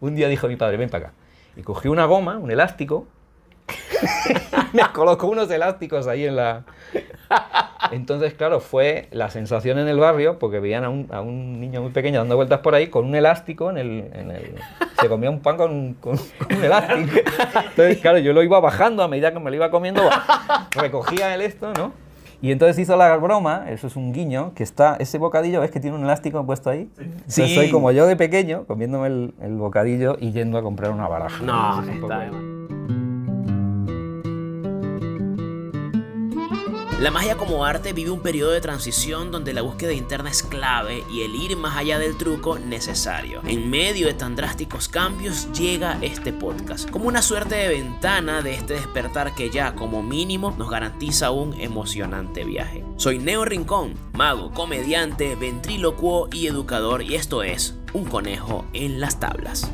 un día dijo mi padre, ven para acá. Y cogió una goma, un elástico, me colocó unos elásticos ahí en la... Entonces, claro, fue la sensación en el barrio, porque veían a un, a un niño muy pequeño dando vueltas por ahí con un elástico en el... en el- se comía un pan con, con- con un elástico. Entonces, claro, yo lo iba bajando a medida que me lo iba comiendo, recogía el esto, ¿no? Y entonces hizo la broma, eso es un guiño, que está, ese bocadillo, ¿ves que tiene un elástico puesto ahí? Entonces Sí. soy como yo de pequeño, comiéndome el, el bocadillo y yendo a comprar una baraja. No, poco- está La magia como arte vive un periodo de transición donde la búsqueda interna es clave y el ir más allá del truco necesario. En medio de tan drásticos cambios llega este podcast, como una suerte de ventana de este despertar que ya como mínimo nos garantiza un emocionante viaje. Soy Neo Rincón, mago, comediante, ventrílocuo y educador y esto es Un conejo en las tablas.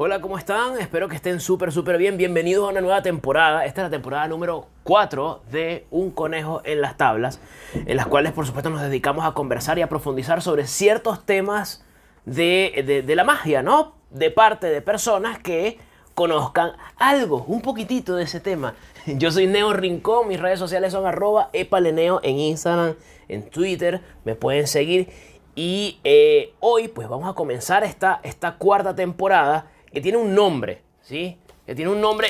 Hola, ¿cómo están? Espero que estén súper, súper bien. Bienvenidos a una nueva temporada. Esta es la temporada número 4 de Un Conejo en las Tablas, en las cuales, por supuesto, nos dedicamos a conversar y a profundizar sobre ciertos temas de, de- la magia, ¿no? De parte de personas que conozcan algo, un poquitito de ese tema. Yo soy Neo Rincón, mis redes sociales son arroba epaleneo en Instagram, en Twitter, me pueden seguir. Y eh, hoy pues vamos a comenzar esta, esta cuarta temporada que tiene un nombre, ¿sí? Que tiene un nombre,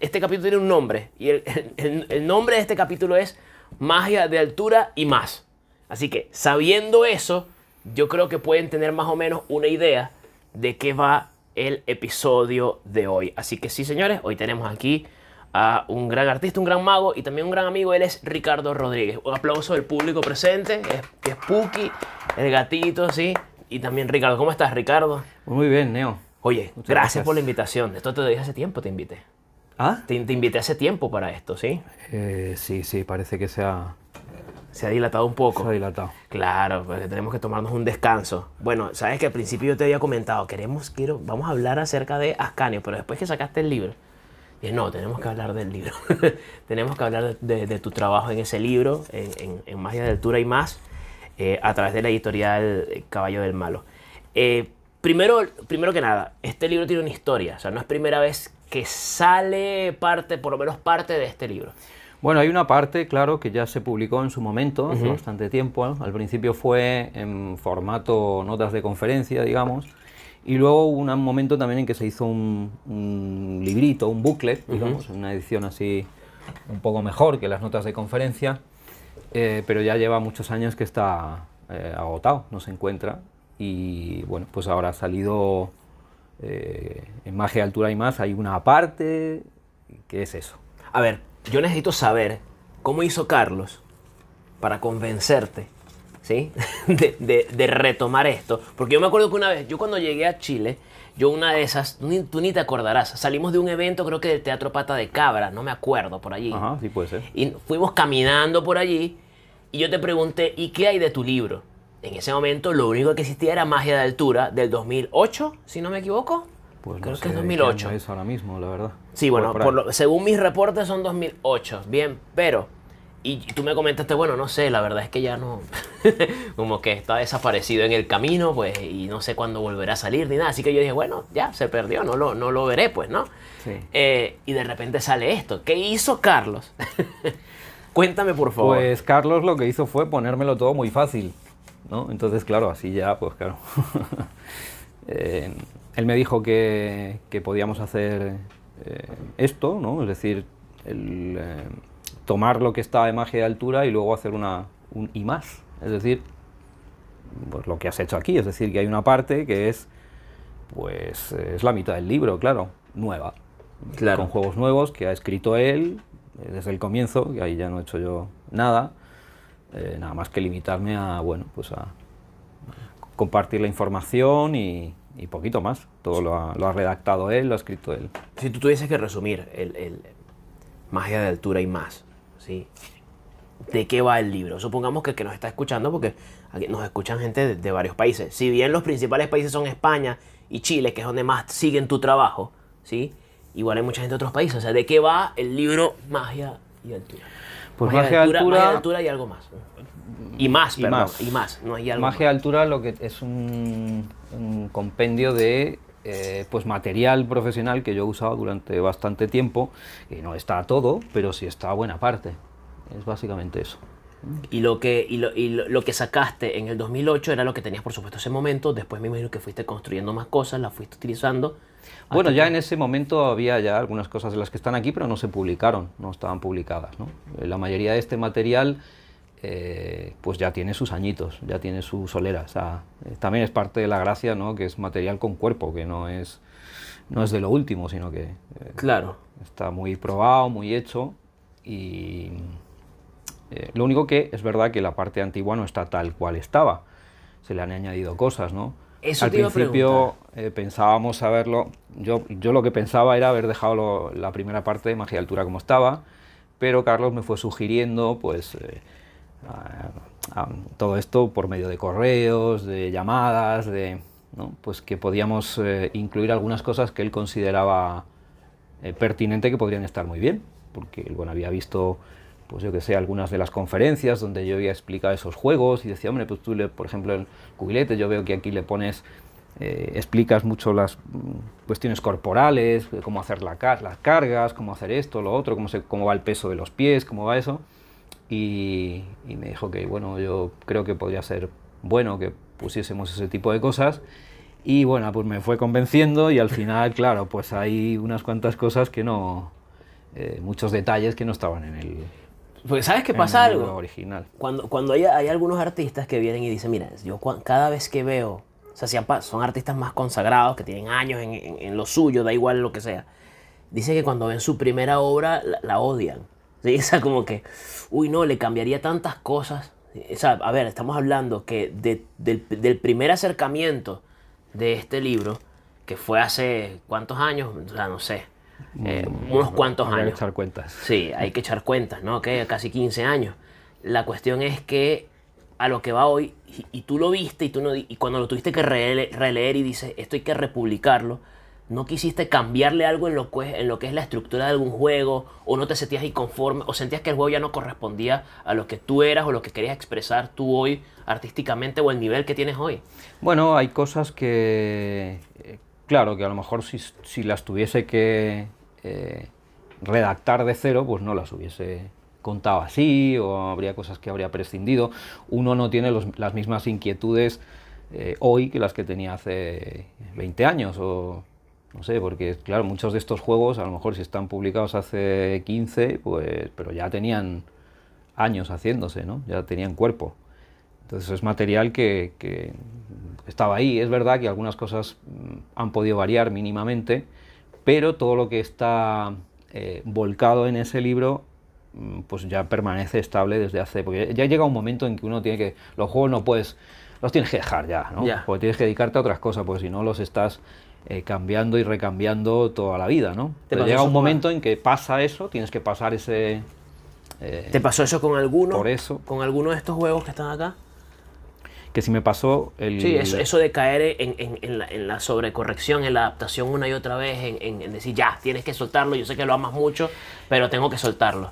este capítulo tiene un nombre. Y el, nombre de este capítulo es Magia de Altura y más. Así que sabiendo eso, yo creo que pueden tener más o menos una idea de qué va el episodio de hoy. Así que sí, señores, hoy tenemos aquí a un gran artista, un gran mago y también un gran amigo. Él es Ricardo Rodríguez. Un aplauso del público presente. Es, es Puki, el gatito, sí. Y también Ricardo. ¿Cómo estás, Ricardo? Muy bien, Neo. Oye, gracias, gracias. por la invitación. Esto te lo dije hace tiempo, te invité. ¿Ah? Te, te invité hace tiempo para esto, ¿sí? Eh, sí, sí, parece que se ha, Se ha dilatado un poco. se ha dilatado. Claro, porque tenemos que tomarnos un descanso. Bueno, sabes que al principio yo te había comentado, queremos, quiero, vamos a hablar acerca de Ascanio, pero después que sacaste el libro, dije, no, tenemos que hablar del libro. tenemos que hablar de, de- de tu trabajo en ese libro, en, en- en Magia de Altura y más, eh, a través de la editorial eh, Caballo del Malo. Eh, primero, primero que nada, este libro tiene una historia, o sea, no es primera vez que sale parte, por lo menos parte de este libro. Bueno, hay una parte, claro, que ya se publicó en su momento, hace bastante tiempo. ¿no? Al principio fue en formato notas de conferencia, digamos. Y luego hubo un momento también en que se hizo un, un librito, un booklet, digamos, una edición así un poco mejor que las notas de conferencia. eh, pero ya lleva muchos años que está eh, agotado, no se encuentra. Y bueno, pues ahora ha salido eh, en Magia, Altura y más. Hay una parte que es eso. A ver, yo necesito saber cómo hizo Carlos para convencerte, ¿sí? De, de- de retomar esto. Porque yo me acuerdo que una vez, yo cuando llegué a Chile, yo una de esas, tú ni, tú ni te acordarás, salimos de un evento, creo que del Teatro Pata de Cabra, no me acuerdo, por allí. Ajá, sí puede ser. Y fuimos caminando por allí y yo te pregunté, ¿y qué hay de tu libro? En ese momento lo único que existía era Magia de Altura del 2008, si no me equivoco. Pues Creo no que es de qué 2008. año es ahora mismo, la verdad. Sí, bueno, Por ahí. por lo- según mis reportes son 2008. Bien, pero. Y tú me comentaste, bueno, no sé, la verdad es que ya no. como que está desaparecido en el camino, pues, y no sé cuándo volverá a salir ni nada. Así que yo dije, bueno, ya se perdió, no lo, no lo veré, pues, ¿no? Sí. Eh, y de repente sale esto. ¿Qué hizo Carlos? Cuéntame, por favor. Pues Carlos lo que hizo fue ponérmelo todo muy fácil, ¿no? Entonces, claro, así ya, pues claro. Eh, él me dijo que, que podíamos hacer eh, esto, ¿no? Es decir, el, eh, tomar lo que está de magia de altura y luego hacer una, un y más. Es decir, pues lo que has hecho aquí, es decir, que hay una parte que es, pues, es la mitad del libro, claro, nueva. Claro. Con juegos nuevos que ha escrito él desde el comienzo, que ahí ya no he hecho yo nada, eh, nada más que limitarme a, bueno, pues a compartir la información y, poquito más. Todo lo ha, lo ha redactado él, lo ha escrito él. Si tú tuvieses que resumir el, el magia de altura y más, ¿sí? ¿De qué va el libro? Supongamos que el que nos está escuchando, porque aquí nos escuchan gente de, de varios países. Si bien los principales países son España y Chile, que es donde más siguen tu trabajo, ¿sí? Igual hay mucha gente de otros países. O sea, ¿de qué va el libro Magia y Altura? Pues magia, de altura, magia de altura y algo más. Y más, Y perdón, más. y más, no hay algo Magia de altura lo que es un, un compendio de eh, pues material profesional que yo he usado durante bastante tiempo, que no está todo, pero sí está buena parte. Es básicamente eso. Y lo que, y lo, y lo, lo que sacaste en el 2008 era lo que tenías, por supuesto, ese momento. Después me imagino que fuiste construyendo más cosas, las fuiste utilizando. Bueno, ya en ese momento había ya algunas cosas de las que están aquí, pero no se publicaron, no estaban publicadas. ¿no? Eh, La mayoría de este material eh, pues ya tiene sus añitos, ya tiene su solera. O sea, eh, también es parte de la gracia, ¿no? que es material con cuerpo, que no es, no es de lo último, sino que eh, Claro. está muy probado, muy hecho y lo único que es verdad que la parte antigua no está tal cual estaba, se le han añadido cosas, ¿no? Eso Al te iba a principio eh, pensábamos saberlo, yo, yo lo que pensaba era haber dejado lo- la primera parte de Magia Altura como estaba, pero Carlos me fue sugiriendo pues eh, a- a- todo esto por medio de correos, de llamadas, de, ¿no? pues que podíamos eh, incluir algunas cosas que él consideraba pertinente que podrían estar muy bien, porque él, bueno, había visto, pues yo que sé, algunas de las conferencias donde yo había explicado esos juegos y decía, hombre, pues tú, le, por ejemplo, el cubilete, yo veo que aquí le pones, eh, explicas mucho las mm, cuestiones corporales, eh, cómo hacer la las cargas, cómo hacer esto, lo otro, cómo, se, cómo va el peso de los pies, cómo va eso. Y, y me dijo que, bueno, yo creo que podría ser bueno que pusiésemos ese tipo de cosas. Y bueno, pues me fue convenciendo y al final, claro, pues hay unas cuantas cosas que no, eh, muchos detalles que no estaban en el, Porque ¿sabes qué en pasa algo? original. Cuando, cuando hay, hay algunos artistas que vienen y dicen, mira, yo cada vez que veo, o sea, si son artistas más consagrados, que tienen años en, en- en lo suyo, da igual lo que sea, dice que cuando ven su primera obra la, la odian. ¿sí? O sea, como que, uy, no, le cambiaría tantas cosas. O sea, a ver, estamos hablando que de- del, del primer acercamiento de este libro, que fue hace cuántos años, o sea, no sé, eh, unos cuantos que años. echar cuentas. Sí, hay que echar cuentas, ¿no? Que casi 15 años. La cuestión es que a lo que va hoy, y, y tú lo viste, y, tú no, y cuando lo tuviste que rele- releer y dices, esto hay que republicarlo, no quisiste cambiarle algo en lo, que, en lo que es la estructura de algún juego, o no te sentías inconforme, o sentías que el juego ya no correspondía a lo que tú eras o lo que querías expresar tú hoy artísticamente o el nivel que tienes hoy. Bueno, hay cosas que, claro, que a lo mejor si, si las tuviese que eh, redactar de cero, pues no las hubiese contado así, o habría cosas que habría prescindido. Uno no tiene las mismas inquietudes eh, hoy que las que tenía hace 20 años, o no sé, porque claro, muchos de estos juegos, a lo mejor si están publicados hace 15, pues, pero ya tenían años haciéndose, ¿no? Ya tenían cuerpo. Entonces es material que, que estaba ahí. Es verdad que algunas cosas mm, han podido variar mínimamente, pero todo lo que está eh, volcado en ese libro mm, pues ya permanece estable desde hace... Porque ya llega un momento en que uno tiene que... Los juegos no puedes... Los tienes que dejar ya, ¿no? Ya. Porque tienes que dedicarte a otras cosas, porque si no los estás eh, cambiando y recambiando toda la vida, ¿no? Pero llega un con- momento en que pasa eso, tienes que pasar ese... eh, ¿Te pasó eso con alguno? Por eso. ¿Con alguno de estos juegos que están acá? Que si me pasó el... Sí, eso, eso de caer en, en- en la, en la sobrecorrección, en la adaptación una y otra vez, en decir, ya, tienes que soltarlo, yo sé que lo amas mucho, pero tengo que soltarlo.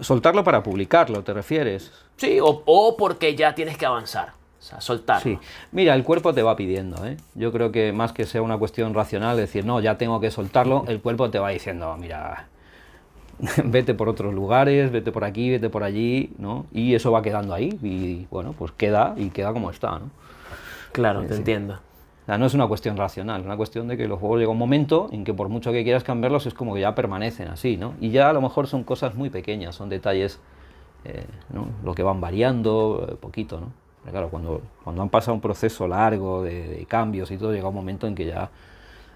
Soltarlo para publicarlo, ¿te refieres? Sí, o, o porque ya tienes que avanzar, o sea, soltarlo. Sí. Mira, el cuerpo te va pidiendo, ¿eh? Yo creo que más que sea una cuestión racional, decir, no, ya tengo que soltarlo, el cuerpo te va diciendo, mira, vete por otros lugares, vete por aquí, vete por allí, ¿no? Y eso va quedando ahí y, bueno, pues queda y queda como está, ¿no? Claro, te entiendo. O sea, no es una cuestión racional, es una cuestión de que los juegos llega un momento en que por mucho que quieras cambiarlos es como que ya permanecen así, ¿no? Y ya a lo mejor son cosas muy pequeñas, son detalles, eh, ¿no? Lo que van variando, eh, poquito, ¿no? Pero claro, cuando, cuando han pasado un proceso largo de, de cambios y todo, llega un momento en que ya,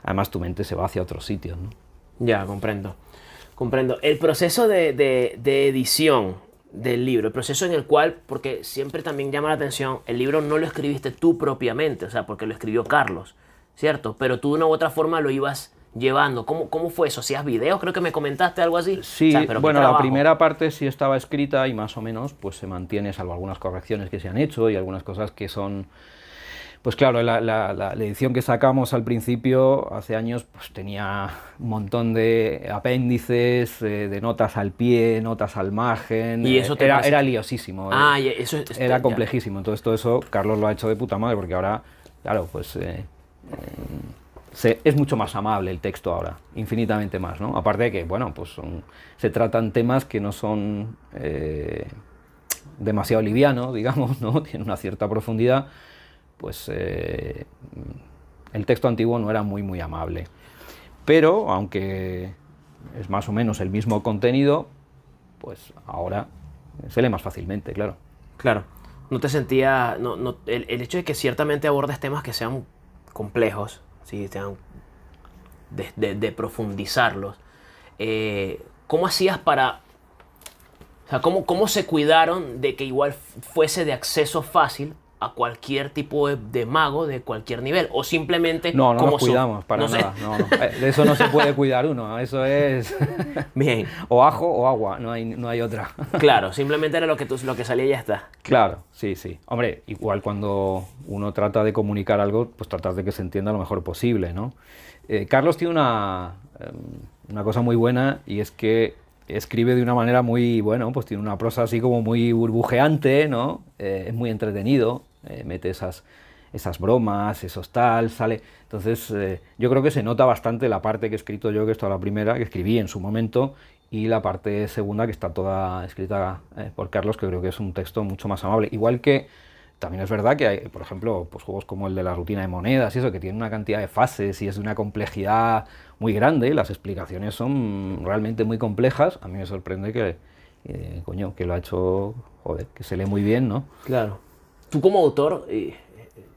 además tu mente se va hacia otros sitios, ¿no? Ya, comprendo. Comprendo. El proceso de, de- de edición del libro, el proceso en el cual, porque siempre también llama la atención, el libro no lo escribiste tú propiamente, o sea, porque lo escribió Carlos, ¿cierto? Pero tú de una u otra forma lo ibas llevando. ¿Cómo, cómo fue eso? ¿Hacías videos? Creo que me comentaste algo así. Sí, O sea, pero bueno, la primera parte sí estaba escrita y más o menos pues se mantiene, salvo algunas correcciones que se han hecho y algunas cosas que son Pues claro, la, la- la- la edición que sacamos al principio, hace años, pues tenía un montón de apéndices, eh, de notas al pie, notas al margen. ¿Y eh, eso te era, era liosísimo. eh. Ah, y eso es- era complejísimo. Entonces todo eso Carlos lo ha hecho de puta madre, porque ahora, claro, pues eh, eh, se- es mucho más amable el texto ahora, infinitamente más, ¿no? Aparte de que, bueno, pues son- se tratan temas que no son eh, demasiado livianos, digamos, ¿no? Tienen una cierta profundidad, pues eh, el texto antiguo no era muy, muy amable. Pero, aunque es más o menos el mismo contenido, pues ahora se lee más fácilmente, claro. Claro. No te sentía. No, no, el, hecho de que ciertamente abordes temas que sean complejos, ¿sí? sean de, de- de profundizarlos. eh, ¿Cómo hacías para. O sea, ¿cómo, ¿cómo se cuidaron de que igual fuese de acceso fácil a cualquier tipo de, de mago de cualquier nivel? O simplemente. No, no como nos cuidamos para no nada. no, no. Eh, De eso no se puede cuidar uno. Eso es Bien, o ajo o agua, no hay, no hay otra. claro, simplemente era lo que, tú, lo que salía y ya está. Claro, sí, sí. Hombre, igual cuando uno trata de comunicar algo, pues tratas de que se entienda lo mejor posible, ¿no? Eh, Carlos tiene una, em, una cosa muy buena y es que escribe de una manera muy, bueno, pues tiene una prosa así como muy burbujeante, ¿no? Eh, es muy entretenido, eh, mete esas, esas bromas, esos tal, sale. Entonces, eh, yo creo que se nota bastante la parte que he escrito yo, que es toda la primera, que escribí en su momento, y la parte segunda, que está toda escrita eh, por Carlos, que creo que es un texto mucho más amable. Igual que también es verdad que hay, por ejemplo, pues juegos como el de la rutina de monedas y eso, que tiene una cantidad de fases y es de una complejidad muy grande, las explicaciones son realmente muy complejas. A mí me sorprende que, coño, que lo ha hecho, joder, que se lee muy bien, ¿no? Claro. Tú como autor, y, eh,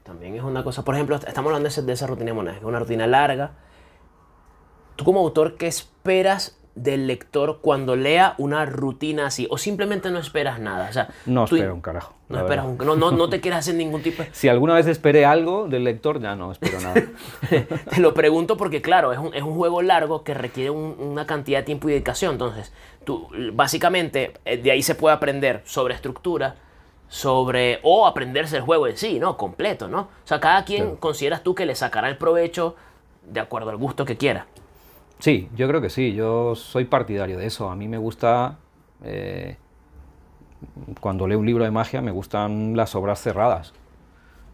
también es una cosa, por ejemplo, estamos hablando de, ese- de esa rutina de monedas, que es una rutina larga. Tú como autor, ¿qué esperas del lector cuando lea una rutina así? ¿O simplemente no esperas nada? O sea, No tú- espero un carajo. No, esperas un- no, no, no te quieres hacer ningún tipo de... Si alguna vez esperé algo del lector, ya no espero nada. Te lo pregunto porque, claro, es un, es un juego largo que requiere un- una cantidad de tiempo y dedicación. Entonces, tú, básicamente, eh, de ahí se puede aprender sobre estructura, sobre. o aprenderse el juego en sí, ¿no? Completo, ¿no? O sea, cada quien Claro. consideras tú que le sacará el provecho de acuerdo al gusto que quiera. Sí, yo creo que sí, yo soy partidario de eso. A mí me gusta, eh, cuando leo un libro de magia, me gustan las obras cerradas,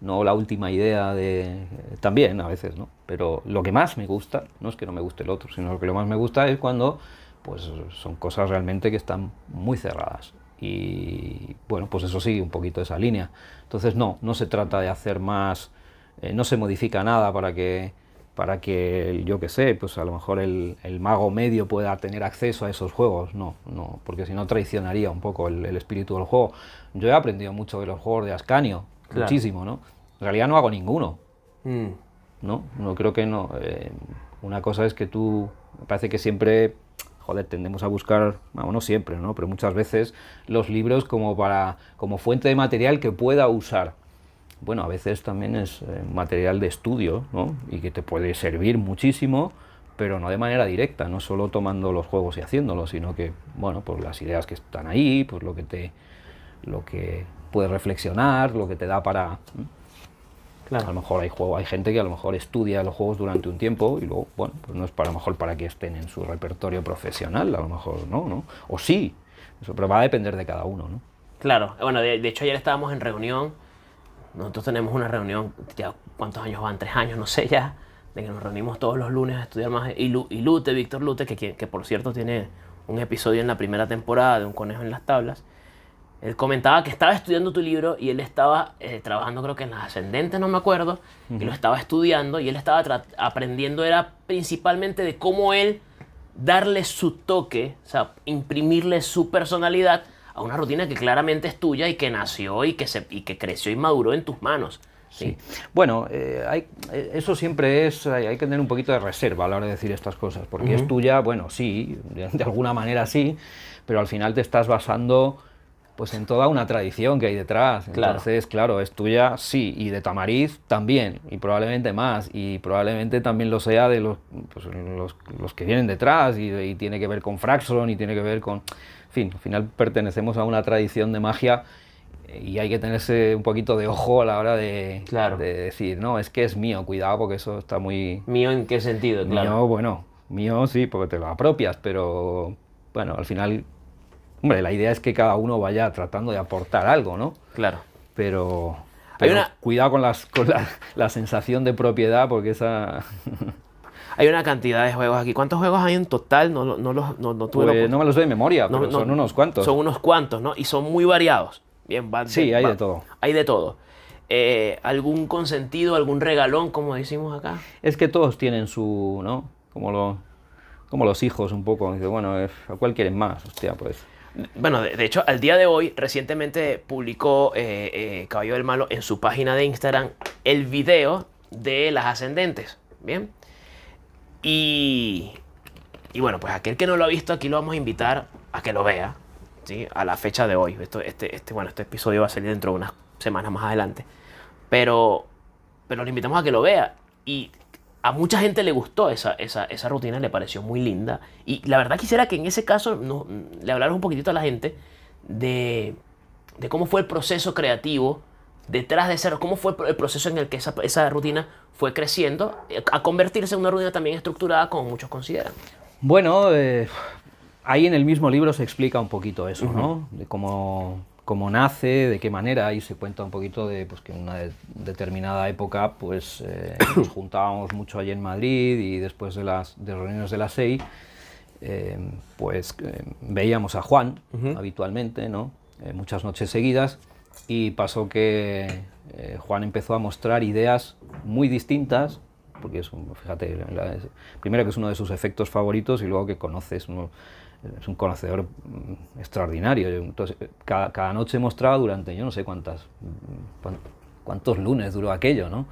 no la última idea de... También a veces, ¿no? Pero lo que más me gusta, no es que no me guste el otro, sino lo que lo más me gusta es cuando pues, son cosas realmente que están muy cerradas. Y bueno, pues eso sí, un poquito esa línea. Entonces no, no se trata de hacer más, eh, no se modifica nada para que, para que el- yo que sé, pues a lo mejor el, el mago medio pueda tener acceso a esos juegos. No, no, porque si no traicionaría un poco el, el espíritu del juego. Yo he aprendido mucho de los juegos de Ascanio, Claro. muchísimo, ¿no? En realidad no hago ninguno, Mm, ¿no? No creo que no. eh, una cosa es que tú, me parece que siempre, joder, tendemos a buscar, bueno, no siempre, ¿no? Pero muchas veces los libros como para, como fuente de material que pueda usar. Bueno, a veces también es eh, material de estudio, ¿no? Y que te puede servir muchísimo, pero no de manera directa, no solo tomando los juegos y haciéndolos, sino que, bueno, pues las ideas que están ahí, pues lo que te, lo que puedes reflexionar, lo que te da para, a lo mejor hay juego, hay gente que a lo mejor estudia los juegos durante un tiempo y luego, bueno, pues no es para a lo mejor para que estén en su repertorio profesional, a lo mejor no, ¿no? O sí, eso, pero va a depender de cada uno, ¿no? Claro, bueno, de, de hecho ayer estábamos en reunión. Nosotros tenemos una reunión, ya cuántos años van, tres años, no sé ya, de que nos reunimos todos los lunes a estudiar más. Y, Lu- y Lute, Víctor Lute, que, que por cierto tiene un episodio en la primera temporada de Un conejo en las tablas. Él comentaba que estaba estudiando tu libro y él estaba eh, trabajando, creo que en las ascendentes, no me acuerdo, y lo estaba estudiando y él estaba aprendiendo, era principalmente de cómo él darle su toque, o sea, imprimirle su personalidad a una rutina que claramente es tuya y que nació y que, se, y que creció y maduró en tus manos. ¿sí? Bueno, eh, hay- eh, eso siempre es, hay, hay que tener un poquito de reserva a la hora de decir estas cosas, porque es tuya, bueno, sí, de, de alguna manera sí, pero al final te estás basando pues en toda una tradición que hay detrás. Claro. Entonces, claro, es tuya, sí, y de Tamariz también, y probablemente más, y probablemente también lo sea de los, pues, los, los que vienen detrás, y, y tiene que ver con Fraxon, y tiene que ver con... En fin, al final pertenecemos a una tradición de magia y hay que tenerse un poquito de ojo a la hora de, Claro. de decir, no, es que es mío, cuidado porque eso está muy... ¿Mío en qué sentido? Claro. Mío, bueno, mío sí, porque te lo apropias, pero bueno, al final, hombre, la idea es que cada uno vaya tratando de aportar algo, ¿no? Claro. Pero, Hay pero una- cuidado con, las, con la, la sensación de propiedad, porque esa... Hay una cantidad de juegos aquí. ¿Cuántos juegos hay en total? No, no, los- no, no tuve Pues no me los doy de memoria, no- pero no- son unos cuantos. Son unos cuantos, ¿no? Y son muy variados. Bien, va- Sí, hay va- de todo. Hay de todo. Eh, ¿Algún consentido, algún regalón, como decimos acá? Es que todos tienen su, ¿no? Como, lo, como los hijos un poco. Dice, bueno, eh, ¿a cuál quieren más? Hostia, pues... Bueno, de, hecho, al día de hoy, recientemente publicó eh, eh, Caballo del Malo en su página de Instagram el video de las ascendentes. Bien. Y, y bueno, pues aquel que no lo ha visto, aquí lo vamos a invitar a que lo vea. ¿sí? A la fecha de hoy. Esto, este, este, bueno, este episodio va a salir dentro de unas semanas más adelante. Pero, pero le invitamos a que lo vea. Y a mucha gente le gustó esa, esa, esa rutina, le pareció muy linda. Y la verdad quisiera que en ese caso no- le hablaras un poquitito a la gente de, de cómo fue el proceso creativo detrás de esa, cómo fue el pro- el proceso en el que esa, esa rutina fue creciendo a convertirse en una rutina también estructurada como muchos consideran. Bueno, eh, ahí en el mismo libro se explica un poquito eso, ¿no? De cómo, cómo nace, de qué manera, y se cuenta un poquito de pues, que en una de- determinada época pues, eh, nos juntábamos mucho allí en Madrid y después de las de reuniones de la SEI, eh, pues eh, veíamos a Juan habitualmente, ¿no? Eh, muchas noches seguidas, y pasó que eh, Juan empezó a mostrar ideas muy distintas, porque es un, fíjate, la- primero que es uno de sus efectos favoritos y luego que conoces, uno- es un conocedor mm, extraordinario. Entonces, cada, cada noche mostraba durante, yo no sé cuántas, cuán- cuántos lunes duró aquello, ¿no?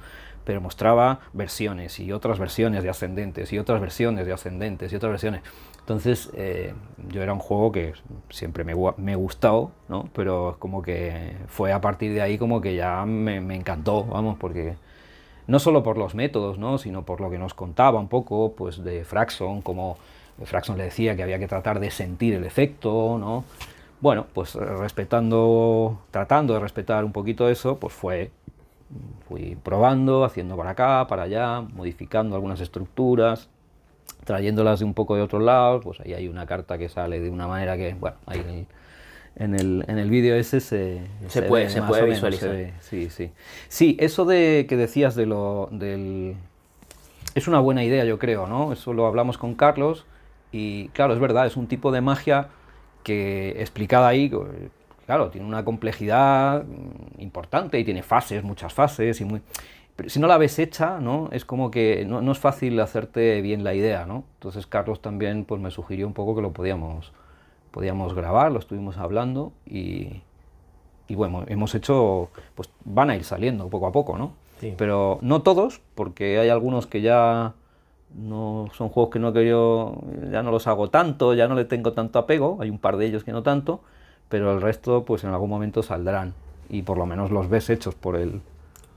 Pero mostraba versiones y otras versiones de ascendentes y otras versiones de ascendentes y otras versiones. Entonces, eh, yo era un juego que siempre me, me gustó, ¿no? Pero como que fue a partir de ahí como que ya me, me encantó, vamos, porque no solo por los métodos, ¿no? sino por lo que nos contaba un poco pues, de Fraxon, como Fraxon le decía que había que tratar de sentir el efecto, ¿no? Bueno, pues eh, respetando, tratando de respetar un poquito eso, pues fue, fui probando, haciendo para acá, para allá, modificando algunas estructuras, trayéndolas de un poco de otros lados, pues ahí hay una carta que sale de una manera que, bueno, ahí en el, en el, en el vídeo ese se, Se puede- se puede o menos, visualizar. se ve, sí, sí. Sí, eso de que decías de lo, del... Es una buena idea, yo creo, ¿no? Eso lo hablamos con Carlos y, claro, es verdad, es un tipo de magia que explicada ahí, eh, claro, tiene una complejidad mm, importante y tiene fases, muchas fases y muy... Pero si no la ves hecha, ¿no? Es como que no, no es fácil hacerte bien la idea, ¿no? Entonces Carlos también pues me sugirió un poco que lo podíamos, podíamos grabar, lo estuvimos hablando y, y bueno, hemos hecho, pues van a ir saliendo poco a poco, ¿no? Sí. Pero no todos, porque hay algunos que ya no son juegos que no que yo ya no los hago tanto, ya no le tengo tanto apego, hay un par de ellos que no tanto, pero el resto pues en algún momento saldrán y por lo menos los ves hechos por el,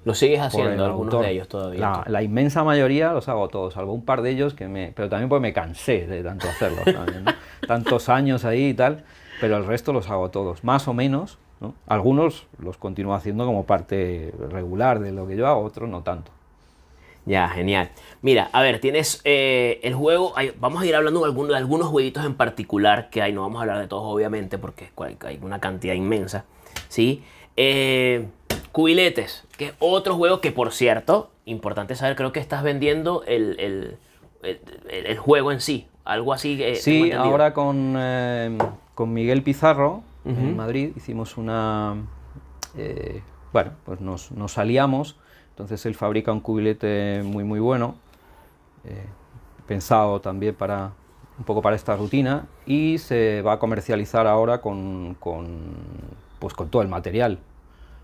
Lo sigues haciendo, algunos autor. de ellos todavía. La, la inmensa mayoría los hago todos, salvo un par de ellos que me. Pero también porque me cansé de tanto hacerlos, también, ¿no? Tantos años ahí y tal, pero el resto los hago todos, más o menos. ¿no? Algunos los continúo haciendo como parte regular de lo que yo hago, otros no tanto. Ya, genial. Mira, a ver, tienes eh, el juego. hay- vamos a ir hablando de, algunos, de algunos jueguitos en particular que hay. No vamos a hablar de todos, obviamente, porque hay, una cantidad inmensa. ¿Sí? Eh, Cubiletes, que es otro juego que, por cierto, importante saber, creo que estás vendiendo el, el- el- juego en sí. Algo así. eh, Sí, ahora con, eh, con Miguel Pizarro en Madrid hicimos una. eh, bueno, pues nos, nos aliamos. Entonces él fabrica un cubilete muy, muy bueno. eh, pensado también para un poco para esta rutina y se va a comercializar ahora con, con, pues con todo el material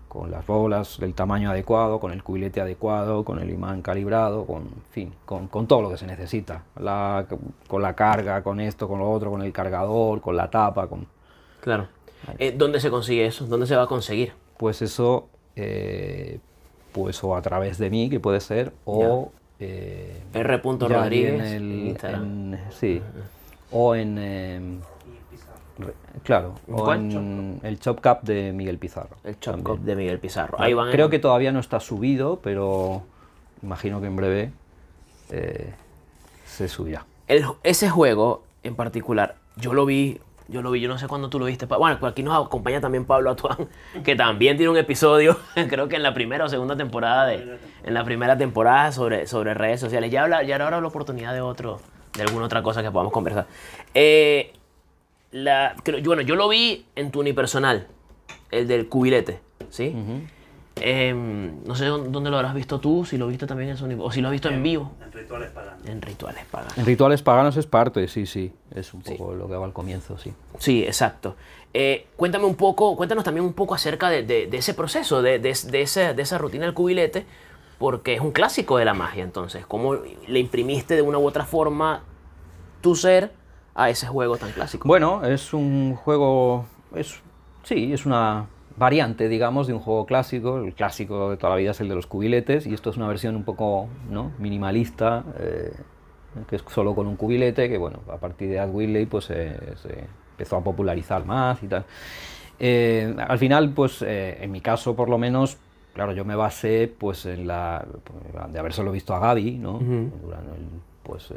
con las bolas del tamaño adecuado, con el cubilete adecuado, con el imán calibrado, con, en fin, con, con todo lo que se necesita. La- con la carga, con esto, con lo otro, con el cargador, con la tapa, con... Claro. Eh, ¿Dónde se consigue eso? ¿Dónde se va a conseguir? Pues eso, eh, pues o a través de mí, que puede ser, o... eh, R. Rodríguez en el- en Instagram. en- sí, o en... em, Claro, ¿En o en el Chop Cup de Miguel Pizarro. El Chop. Cup de Miguel Pizarro. Ahí van Creo en- que todavía no está subido, pero imagino que en breve eh, se subirá. El- ese juego en particular, yo lo vi, yo lo vi, yo no sé cuándo tú lo viste. Bueno, aquí nos acompaña también Pablo Atuán, que también tiene un episodio, creo que en la primera o segunda temporada de, en la primera temporada sobre, sobre redes sociales. Ya habla, ya ahora la oportunidad de otro, de alguna otra cosa que podamos conversar. Eh, la, creo- yo- bueno, yo lo vi en tu unipersonal, el del cubilete, ¿sí? Em, no sé dónde lo habrás visto tú, si lo viste también en uni- o si lo has visto en vivo. En rituales paganos. En rituales paganos. En Rituales Paganos es parte, sí, sí. Es un poco lo que va al comienzo, sí. Sí, exacto. Eh, cuéntame un poco, cuéntanos también un poco acerca de, de- de ese proceso, de, de, de ese- de esa rutina del cubilete, porque es un clásico de la magia, entonces, ¿cómo le imprimiste de una u otra forma tu ser a ese juego tan clásico? Bueno, es un juego, es, sí, es una variante, digamos, de un juego clásico. El clásico de toda la vida es el de los cubiletes y esto es una versión un poco ¿no? minimalista, eh, que es solo con un cubilete, que bueno, a partir de Ad Whitley pues eh, se empezó a popularizar más y tal. Eh, al final, pues eh, en mi caso por lo menos, claro, yo me basé pues en la, de haber solo visto a Gaby, ¿no? Durante el- pues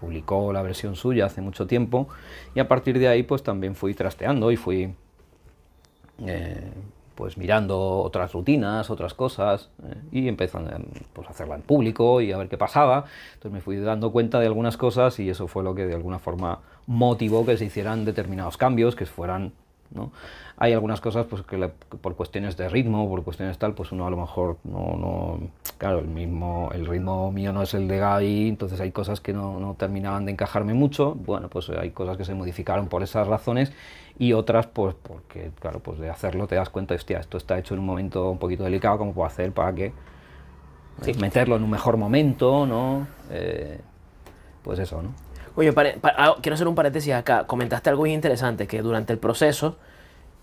publicó la versión suya hace mucho tiempo y a partir de ahí pues también fui trasteando y fui eh, pues mirando otras rutinas, otras cosas eh, y empezando a pues, a hacerla en público y a ver qué pasaba. Entonces me fui dando cuenta de algunas cosas y eso fue lo que de alguna forma motivó que se hicieran determinados cambios, que fueran... ¿no? Hay algunas cosas pues, que, la- que por cuestiones de ritmo, por cuestiones tal, pues uno a lo mejor no, no... Claro, el mismo, el ritmo mío no es el de Gaby, entonces hay cosas que no, no terminaban de encajarme mucho. Bueno, pues hay cosas que se modificaron por esas razones y otras pues porque, claro, pues de hacerlo te das cuenta, hostia, esto está hecho en un momento un poquito delicado, ¿cómo puedo hacer para que eh, meterlo en un mejor momento, ¿no? Eh, pues eso, ¿no? Oye, ah, quiero hacer un paréntesis acá. Comentaste algo muy interesante, que durante el proceso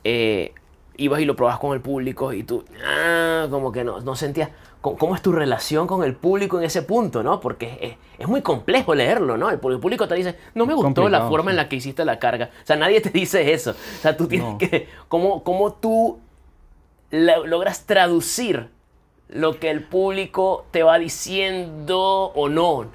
eh, ibas y lo probabas con el público y tú, ah, como que no, no sentías... ¿Cómo, es tu relación con el público en ese punto, no? Porque es, es muy complejo leerlo, ¿no? El, público te dice, no me gustó la forma en sí. la que hiciste la carga. O sea, nadie te dice eso. O sea, tú tienes No. que... ¿Cómo, cómo tú logras traducir lo que el público te va diciendo o no?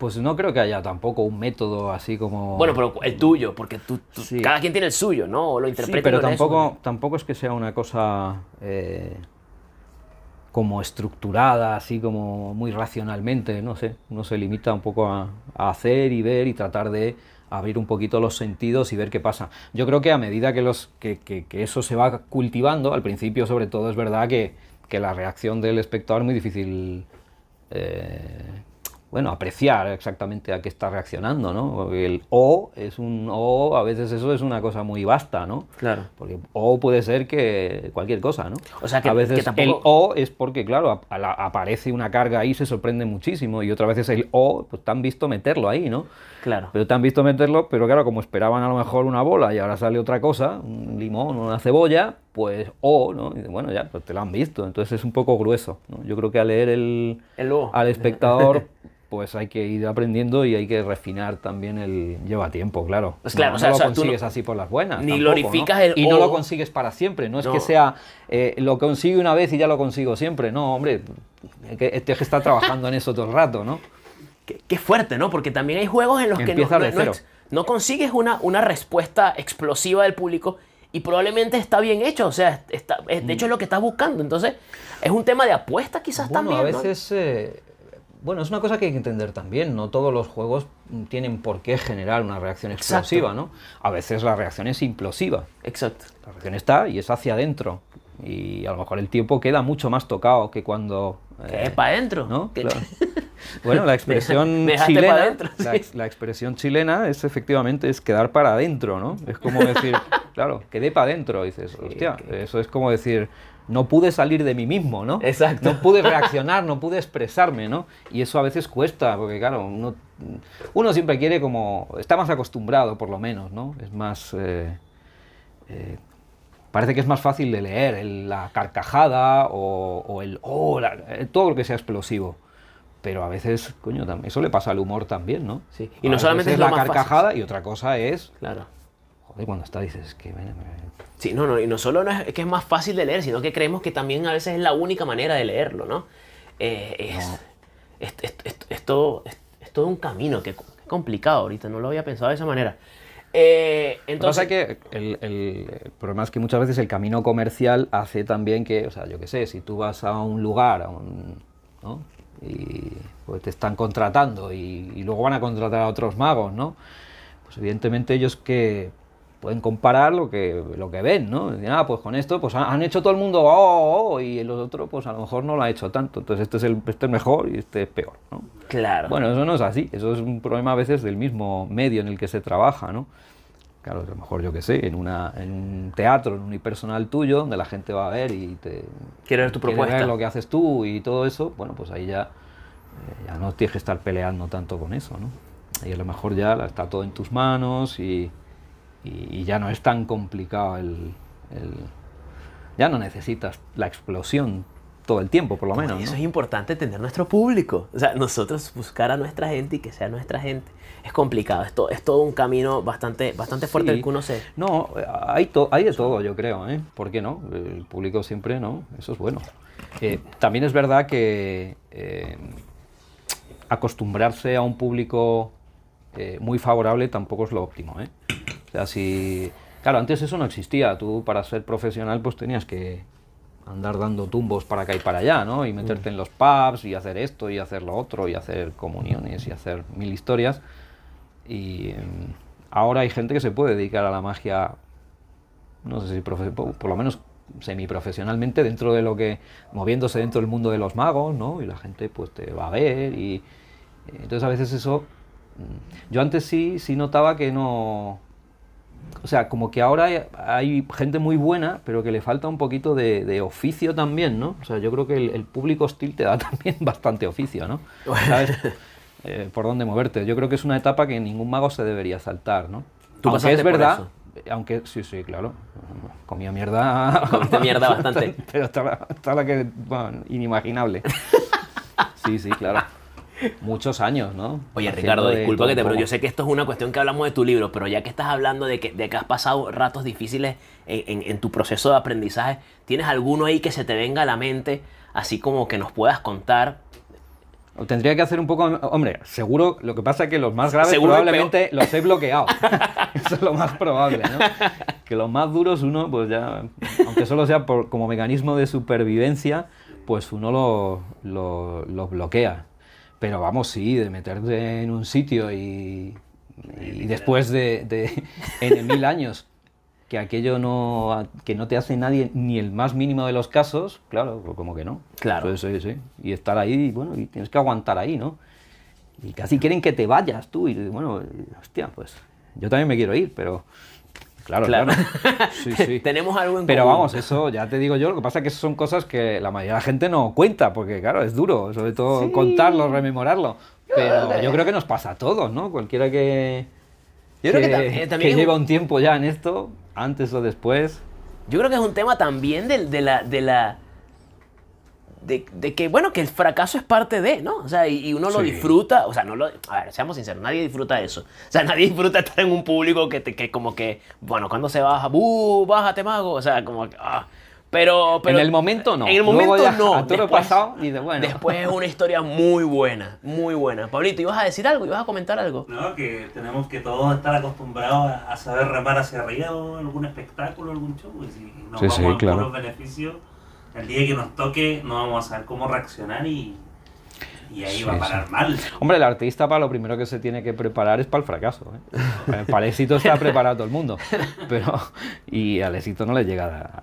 Pues no creo que haya tampoco un método así como... Bueno, pero el tuyo, porque tú, tú- Sí. cada quien tiene el suyo, ¿no? O lo Sí, interpreta. pero lo lee tampoco, tampoco es que sea una cosa eh, como estructurada, así como muy racionalmente, no sé. Uno se limita un poco a, a hacer y ver y tratar de abrir un poquito los sentidos y ver qué pasa. Yo creo que a medida que, los, que, que- que eso se va cultivando, al principio sobre todo es verdad que, que la reacción del espectador es muy difícil eh, bueno, apreciar exactamente a qué está reaccionando, ¿no? Porque el o es un o, a veces eso es una cosa muy vasta, ¿no? Claro. Porque o puede ser que cualquier cosa, ¿no? O sea, que- a veces que tampoco- el o es porque, claro, ap- a la- aparece una carga ahí, se sorprende muchísimo, y otras veces el o, pues te han visto meterlo ahí, ¿no? Claro. Pero te han visto meterlo, pero claro, como esperaban a lo mejor una bola y ahora sale otra cosa, un limón, una cebolla, pues o, ¿no? Y bueno, ya, pues te lo han visto, entonces es un poco grueso, ¿no? Yo creo que al leer el, El o. al espectador, pues hay que ir aprendiendo y hay que refinar también el... Lleva tiempo, claro. Pues claro, no, o sea, no o sea, lo tú no- consigues así por las buenas. ni tampoco, glorificas el Y no o. lo consigues para siempre, no es que sea eh, lo consigo una vez y ya lo consigo siempre, no, hombre, es que, es que está trabajando en eso todo el rato, ¿no? Qué, qué fuerte, ¿no? Porque también hay juegos en los que no, no consigues una, una respuesta explosiva del público y probablemente está bien hecho. O sea, está, es- de hecho es lo que estás buscando. Entonces, es un tema de apuesta quizás Bueno, también. a ¿no? veces... eh, bueno, es una cosa que hay que entender también. No todos los juegos tienen por qué generar una reacción Exacto. explosiva, ¿no? A veces la reacción es implosiva. Exacto. La reacción está y es hacia adentro. Y a lo mejor el tiempo queda mucho más tocado que cuando... Eh, es para adentro. ¿no? Claro. Bueno, la expresión chilena, la, sí. la expresión chilena es efectivamente es quedar para adentro, ¿no? Es como decir, claro, quedé para adentro, dices, hostia, eso es como decir, no pude salir de mí mismo, ¿no? Exacto. No pude reaccionar, no pude expresarme, ¿no? Y eso a veces cuesta, porque claro, uno, uno siempre quiere como, está más acostumbrado por lo menos, ¿no? Es más... eh, eh, parece que es más fácil de leer el- la carcajada o, o el oh, la- todo lo que sea explosivo. Pero a veces, coño, eso le pasa al humor también, ¿no? Sí. Y A no solamente es la más fácil. carcajada y otra cosa es, Claro. Joder, cuando está dices, es que... bueno, Sí, no, no, y no solo no es, es que es más fácil de leer, sino que creemos que también a veces es la única manera de leerlo, ¿no? Eh, es, No. es, es- es- es todo, es, es todo un camino, que complicado ahorita, no lo había pensado de esa manera. Eh, Lo que entonces, pasa es que el, el- el problema es que muchas veces el camino comercial hace también que, o sea, yo qué sé, si tú vas a un lugar, a un, ¿no? Y pues te están contratando y, y luego van a contratar a otros magos, ¿no? Pues evidentemente ellos que pueden comparar lo que, lo que ven, ¿no? Dicen, ah, pues con esto, pues han hecho todo el mundo, oh, oh, oh", y el otro, pues a lo mejor no lo ha hecho tanto. Entonces este es, el, este es mejor y este es peor, ¿no? claro. Bueno, eso no es así, eso es un problema a veces del mismo medio en el que se trabaja, ¿no? Claro, a lo mejor yo que sé, en, una, en un teatro, en un unipersonal tuyo, donde la gente va a ver y te Quiere ver tu quiere propuesta. ver lo que haces tú y todo eso, bueno, pues ahí ya, eh, ya no tienes que estar peleando tanto con eso, ¿no? Ahí a lo mejor ya está todo en tus manos y, y- y ya no es tan complicado el, el- Ya no necesitas la explosión todo el tiempo, por lo menos, Y eso ¿no? es importante tener nuestro público. O sea, nosotros buscar a nuestra gente y que sea nuestra gente es complicado. Es, to- es todo un camino bastante, bastante fuerte Sí. el que uno se... No, hay, to- hay de todo, yo creo, ¿eh? ¿Por qué no? El público siempre, ¿no? Eso es bueno. Eh, también es verdad que eh, acostumbrarse a un público eh, muy favorable tampoco es lo óptimo, ¿eh? O sea, si... Claro, antes eso no existía. Tú para ser profesional pues tenías que andar dando tumbos para acá y para allá, ¿no? Y meterte en los pubs y hacer esto y hacer lo otro y hacer comuniones y hacer mil historias. Y em, ahora hay gente que se puede dedicar a la magia, no sé si profe- po- por lo menos semiprofesionalmente dentro de lo que, moviéndose dentro del mundo de los magos, ¿no? Y la gente pues te va a ver y eh, entonces a veces eso, mm, yo antes sí, sí notaba que no, o sea, como que ahora hay, hay gente muy buena, pero que le falta un poquito de, de oficio también, ¿no? O sea, yo creo que el, el público hostil te da también bastante oficio, ¿no? ¿Sabes? Eh, por dónde moverte. Yo creo que es una etapa que ningún mago se debería saltar, ¿no? ¿Tú aunque es verdad, eso? aunque sí, sí, claro. Comía mierda. Comiste mierda bastante. pero hasta la, hasta la que, bueno, inimaginable. Sí, sí, claro. Muchos años, ¿no? Oye, Haciendo Ricardo, disculpa que te pero yo sé que esto es una cuestión que hablamos de tu libro, pero ya que estás hablando de que, de que has pasado ratos difíciles en, en- en tu proceso de aprendizaje, ¿tienes alguno ahí que se te venga a la mente, así como que nos puedas contar? O Tendría que hacer un poco. Hombre, seguro. Lo que pasa es que los más graves Seguro probablemente los he bloqueado. Eso es lo más probable, ¿no? Que los más duros uno, pues ya. Aunque solo sea por, como mecanismo de supervivencia, pues uno lo, lo, lo bloquea. Pero vamos, sí, de meterte en un sitio y. Y después de, de en mil años que aquello no que no te hace nadie ni el más mínimo de los casos, claro, pues como que no. Claro. Sí, sí, sí. Y estar ahí, bueno, y tienes que aguantar ahí, ¿no? Y casi quieren que te vayas tú. Y bueno, hostia, pues yo también me quiero ir, pero. Claro, Claro. claro. Sí, sí. Tenemos algo en Pero común. vamos, eso ya te digo yo, lo que pasa es que son cosas que la mayoría de la gente no cuenta, porque claro, es duro, sobre todo contarlo, rememorarlo. Pero yo creo que nos pasa a todos, ¿no? Cualquiera que, Yo creo que eh, también lleva un tiempo ya en esto, antes o después. Yo creo que es un tema también de, de la... De la de, de que, bueno, que el fracaso es parte de, ¿no? O sea, y, y uno lo Sí. disfruta, o sea, no lo... A ver, seamos sinceros, nadie disfruta eso. O sea, nadie disfruta estar en un público que, te, que como que, bueno, cuando se baja, ¡buh! ¡Bájate, mago! O sea, como que, ah. Pero, pero... en el momento no. En el momento ya no. A Después- pasado y de bueno. Después es una historia muy buena, muy buena. Pablito, ¿ibas a decir algo? ¿Ibas a comentar algo? No, que tenemos que todos estar acostumbrados a, saber remar hacia arriba o algún espectáculo, algún show. Y si nos Sí, vamos sí, a claro. puros beneficios, el día que nos toque no vamos a saber cómo reaccionar y, y ahí Sí, va a parar mal. Hombre, el artista para lo primero que se tiene que preparar es para el fracaso. ¿eh? Para el éxito está preparado todo el mundo. Pero, y al éxito no le llega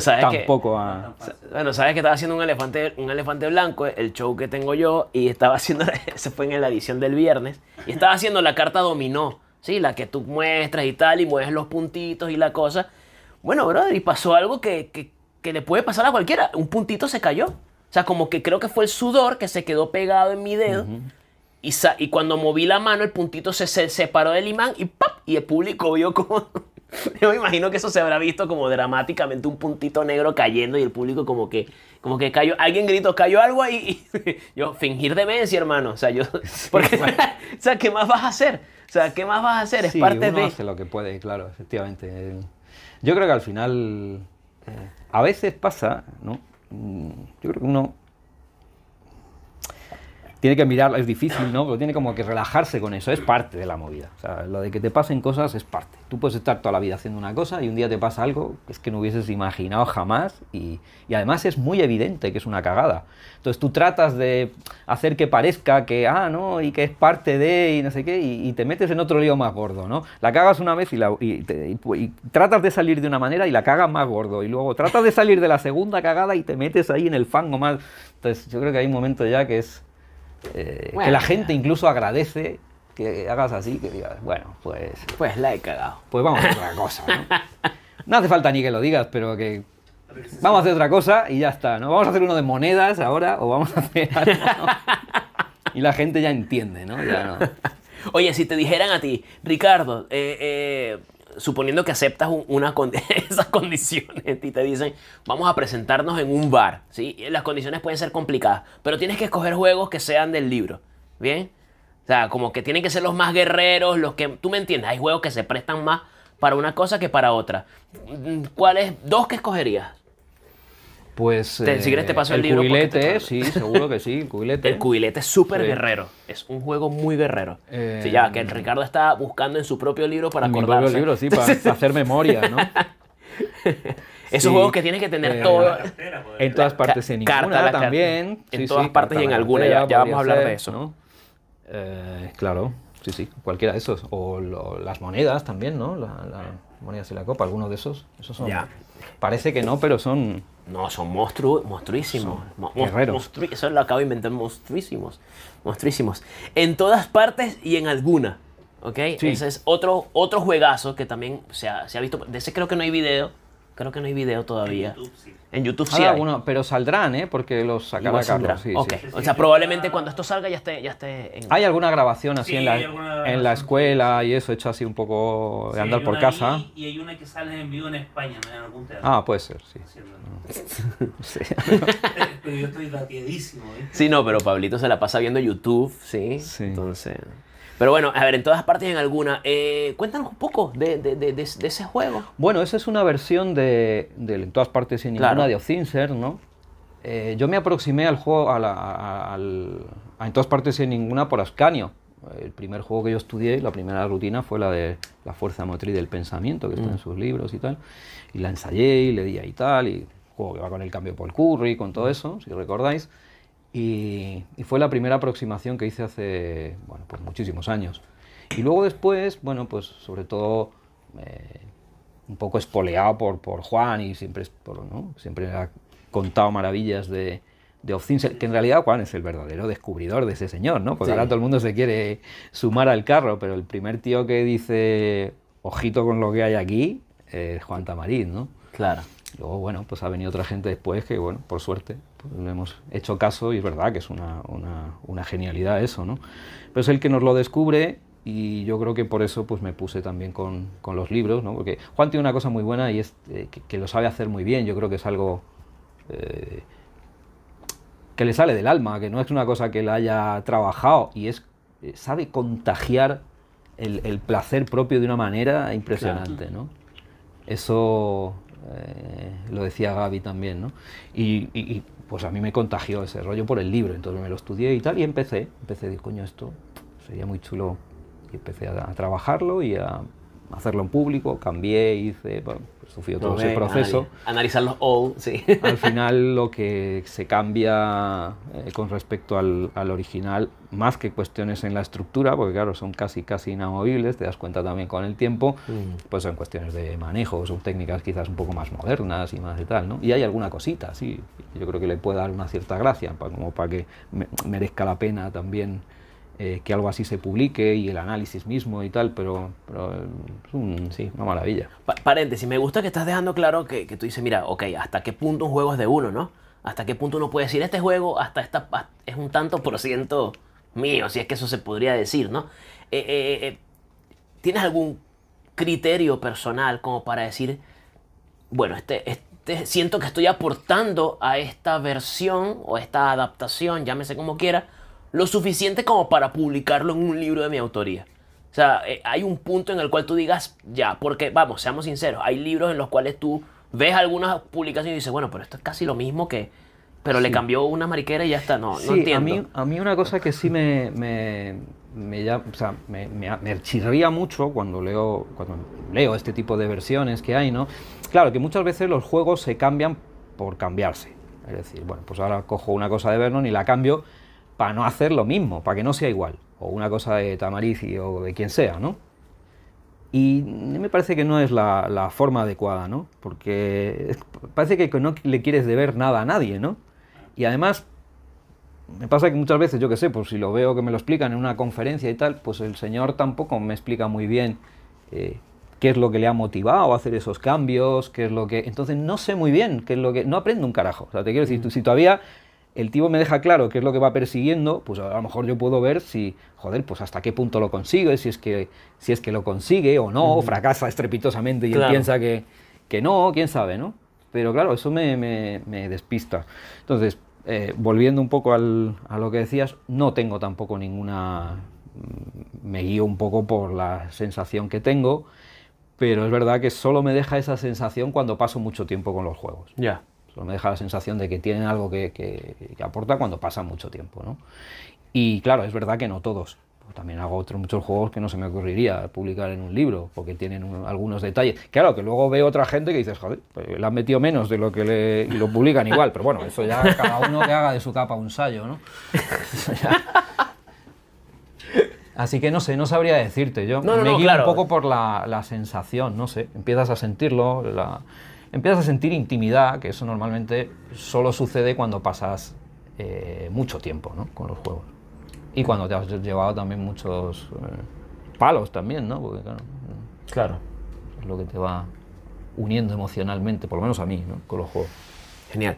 ¿Sabes qué? tampoco a... Bueno, sabes que estaba haciendo un elefante, un elefante blanco, el show que tengo yo, y estaba haciendo, se fue en la edición del viernes, y estaba haciendo la carta dominó, ¿sí? La que tú muestras y tal, y mueves los puntitos y la cosa. Bueno, brother, y pasó algo que, que, que le puede pasar a cualquiera. Un puntito se cayó. O sea, como que creo que fue el sudor que se quedó pegado en mi dedo. y, sa- y cuando moví la mano, el puntito se, se separó del imán y ¡pap! Y el público vio como, Yo me imagino que eso se habrá visto como dramáticamente un puntito negro cayendo y el público como que, como que cayó, alguien gritó, cayó algo ahí. Y yo, fingir demencia, hermano. O sea, yo, porque, o sea, ¿qué más vas a hacer? O sea, ¿qué más vas a hacer? Es Sí, parte uno de... hace lo que puede, claro, efectivamente. Yo creo que al final, eh, a veces pasa, ¿no? Mm, Yo creo que uno tiene que mirar, es difícil, ¿no? Pero tiene como que relajarse con eso, es parte de la movida. O sea, lo de que te pasen cosas es parte. Tú puedes estar toda la vida haciendo una cosa y un día te pasa algo que es que no hubieses imaginado jamás y, y además es muy evidente que es una cagada. Entonces tú tratas de hacer que parezca que, ah, no, y que es parte de y no sé qué, y, y te metes en otro lío más gordo, ¿no? La cagas una vez y, la- y te- y- tratas de salir de una manera y la cagas más gordo, y luego tratas de salir de la segunda cagada y te metes ahí en el fango más. Entonces yo creo que hay un momento ya que es eh, que la gente incluso agradece que hagas así, que digas, bueno, pues, Pues la he cagado. pues vamos a hacer otra cosa, ¿no? No hace falta ni que lo digas, pero que vamos a hacer otra cosa y ya está, ¿no? Vamos a hacer uno de monedas ahora o vamos a hacer algo, ¿no? Y la gente ya entiende, ¿no? Ya no. Oye, si te dijeran a ti, Ricardo, eh, eh, suponiendo que aceptas esas condiciones y te dicen, vamos a presentarnos en un bar, ¿sí? Las condiciones pueden ser complicadas, pero tienes que escoger juegos que sean del libro, ¿bien? O sea, como que tienen que ser los más guerreros, los que, tú me entiendes, hay juegos que se prestan más para una cosa que para otra. Mm, ¿Cuáles? ¿Dos que escogerías? Pues. Te- si quieres te paso el libro cubilete, te- sí, seguro que sí, el cubilete. El cubilete es súper Sí. guerrero. Es un juego muy guerrero. Eh, sí, ya, que el Ricardo está buscando en su propio libro para En mi acordarse. propio libro, sí, para, para hacer memoria, ¿no? Esos Sí. juegos que tienes que tener Eh, todo. En todas partes, en ninguna carta. también. En sí, todas sí, partes y en alguna, ya- ya vamos a hablar de eso. ¿no? Eh, claro, sí, sí, cualquiera de esos. O lo- las monedas también, ¿no? La, la monedas y la copa, algunos de esos. Esos son. Ya. Parece que no, pero son. No, son monstru monstruísimos. Mo- mo- guerreros. monstru- eso lo acabo de inventar, monstruísimos. Monstruísimos. En todas partes y en alguna. ¿Ok? Sí. Ese es otro, otro juegazo que también se ha, se ha visto. De ese creo que no hay video. Creo que no hay video todavía. YouTube, sí. En YouTube sí Ahora, hay. bueno, pero saldrán, ¿eh? Porque los sacará. Carlos. Sí, Ok. sí. O sea, probablemente cuando esto salga ya esté, ya esté en... Hay alguna grabación así Sí, en, la, en la escuela y eso, hecho así un poco de Sí, andar por casa. ahí Y hay una que sale en vivo en España, ¿no? En algún teatro. Ah, puede ser, sí. Pero yo estoy ¿eh? Sí, no, pero Pablito se la pasa viendo YouTube, ¿sí? Sí. Entonces... Pero bueno, a ver, en todas partes y en alguna. eh, cuéntanos un poco de, de- de- de- ese juego. Bueno, esa es una versión de, de En todas partes y en ninguna Claro. de Ocincer, ¿no? Eh, yo me aproximé al juego, a, la- a- al- a En todas partes y en ninguna por Ascanio. El primer juego que yo estudié, la primera rutina fue la de la fuerza motriz del pensamiento, que está en sus libros y tal. Y la ensayé y le di ahí y tal, y juego que va con el cambio por curry, con todo eso, si recordáis. Y, y fue la primera aproximación que hice hace, bueno, pues muchísimos años. Y luego después, bueno, pues sobre todo eh, un poco espoleado por, por Juan y siempre, por, ¿no? siempre ha contado maravillas de, de Ocincer, que en realidad Juan es el verdadero descubridor de ese señor, ¿no? Porque Sí. ahora todo el mundo se quiere sumar al carro, pero el primer tío que dice, ojito con lo que hay aquí, es Juan Tamariz, ¿no? Claro. Luego, bueno, pues ha venido otra gente después que, bueno, por suerte, pues le hemos hecho caso y es verdad que es una, una- una genialidad eso, ¿no? Pero es el que nos lo descubre y yo creo que por eso pues me puse también con, con los libros, ¿no? Porque Juan tiene una cosa muy buena y es eh, que, que lo sabe hacer muy bien, yo creo que es algo eh, que le sale del alma, que no es una cosa que le haya trabajado y es eh, sabe contagiar el, el placer propio de una manera impresionante, ¿no? Eso eh, lo decía Gaby también, ¿no? Y, pues a mí me contagió ese rollo por el libro, entonces me lo estudié y tal, y empecé, empecé, dije, coño, esto sería muy chulo, y empecé a trabajarlo y a hacerlo en público, cambié, hice, bueno, sufrí todo ese proceso. anali- Analizar los old, sí. Al final lo que se cambia eh, con respecto al, al original, más que cuestiones en la estructura, porque claro, son casi casi inamovibles, te das cuenta también con el tiempo, pues son cuestiones de manejo, son técnicas quizás un poco más modernas y más de tal, ¿no? Y hay alguna cosita, sí, yo creo que le puede dar una cierta gracia, pa- como para que me- merezca la pena también eh, que algo así se publique y el análisis mismo y tal, pero, pero eh, es un- sí, una maravilla. Pa- paréntesis, me gusta que estás dejando claro que, tú dices, mira, ok, ¿hasta qué punto un juego es de uno, no? ¿Hasta qué punto uno puede decir, este juego hasta esta, es un tanto por ciento mío, si es que eso se podría decir, ¿no? Eh, ¿Tienes algún criterio personal como para decir, bueno, este, este, siento que estoy aportando a esta versión o esta adaptación, llámese como quiera, lo suficiente como para publicarlo en un libro de mi autoría. O sea, eh, hay un punto en el cual tú digas, ya, porque, vamos, seamos sinceros, hay libros en los cuales tú ves algunas publicaciones y dices, bueno, pero esto es casi lo mismo que... Pero le cambió una mariquera y ya está, no, no Sí, entiendo. a mí, a mí una cosa que sí me, me, me, o sea, me, me- me chirría mucho cuando leo, cuando leo este tipo de versiones que hay, ¿no? Claro, que muchas veces los juegos se cambian por cambiarse. Es decir, bueno, pues ahora cojo una cosa de Vernon y la cambio para no hacer lo mismo, para que no sea igual. O una cosa de Tamarici o de quien sea, ¿no? Y me parece que no es la, la forma adecuada, ¿no? Porque parece que no le quieres deber nada a nadie, ¿no? Y además, me pasa que muchas veces, yo qué sé, pues si lo veo que me lo explican en una conferencia y tal, pues el señor tampoco me explica muy bien eh, qué es lo que le ha motivado a hacer esos cambios, qué es lo que... Entonces no sé muy bien qué es lo que... No aprendo un carajo. O sea, te quiero decir, tú, si todavía el tipo me deja claro qué es lo que va persiguiendo, pues a lo mejor yo puedo ver si, joder, pues hasta qué punto lo consigue, si es que, si es que lo consigue o no, o fracasa estrepitosamente y él Claro. piensa que, que no, quién sabe, ¿no? Pero claro, eso me, me- me despista. Entonces, eh, volviendo un poco al- a lo que decías, no tengo tampoco ninguna... mm, Me guío un poco por la sensación que tengo, pero es verdad que solo me deja esa sensación cuando paso mucho tiempo con los juegos. Ya. Solo me deja la sensación de que tienen algo que, que- que aporta cuando pasa mucho tiempo, ¿no? Y claro, es verdad que no todos. Pues También hago otros muchos juegos que no se me ocurriría publicar en un libro, porque tienen un- algunos detalles. Claro, que luego veo otra gente que dices, joder, pues le han metido menos de lo que le... y lo publican igual. Pero bueno, eso ya cada uno que haga de su capa un sallo, ¿no? Así que no sé, no sabría decirte. Yo No, no, me no, guío claro. un poco por la, la sensación, no sé. Empiezas a sentirlo, la- empiezas a sentir intimidad, que eso normalmente solo sucede cuando pasas eh, mucho tiempo ¿no? con los juegos. Y cuando te has llevado también muchos eh, palos también, ¿no? Porque claro, Claro. es lo que te va uniendo emocionalmente, por lo menos a mí, ¿no? Con los juegos. Genial.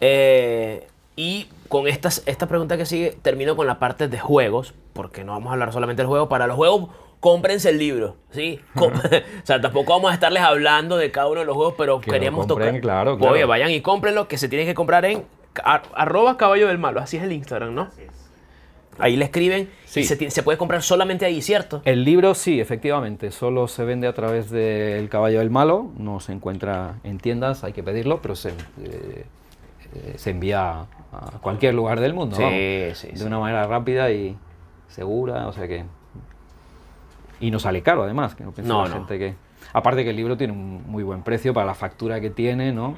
Eh, y con estas, esta pregunta que sigue, termino con la parte de juegos, porque no vamos a hablar solamente del juego. Para los juegos, cómprense el libro, ¿sí? Com- o sea, tampoco vamos a estarles hablando de cada uno de los juegos, pero Que lo queríamos compren, tocar. claro, claro. Oye, vayan y cómprenlo, que se tienen que comprar en ar- arroba caballo del malo, así es el Instagram, ¿no? Así es. Ahí le escriben Sí. y se, puede comprar solamente ahí, ¿cierto? El libro sí, efectivamente, solo se vende a través del Caballo del Malo, no se encuentra en tiendas, hay que pedirlo, pero se, eh, eh, se envía a cualquier lugar del mundo, Sí, vamos, sí, de sí. una manera rápida y segura, o sea que... Y no sale caro además, que no No, la no. gente que... Aparte que el libro tiene un muy buen precio para la factura que tiene, ¿no?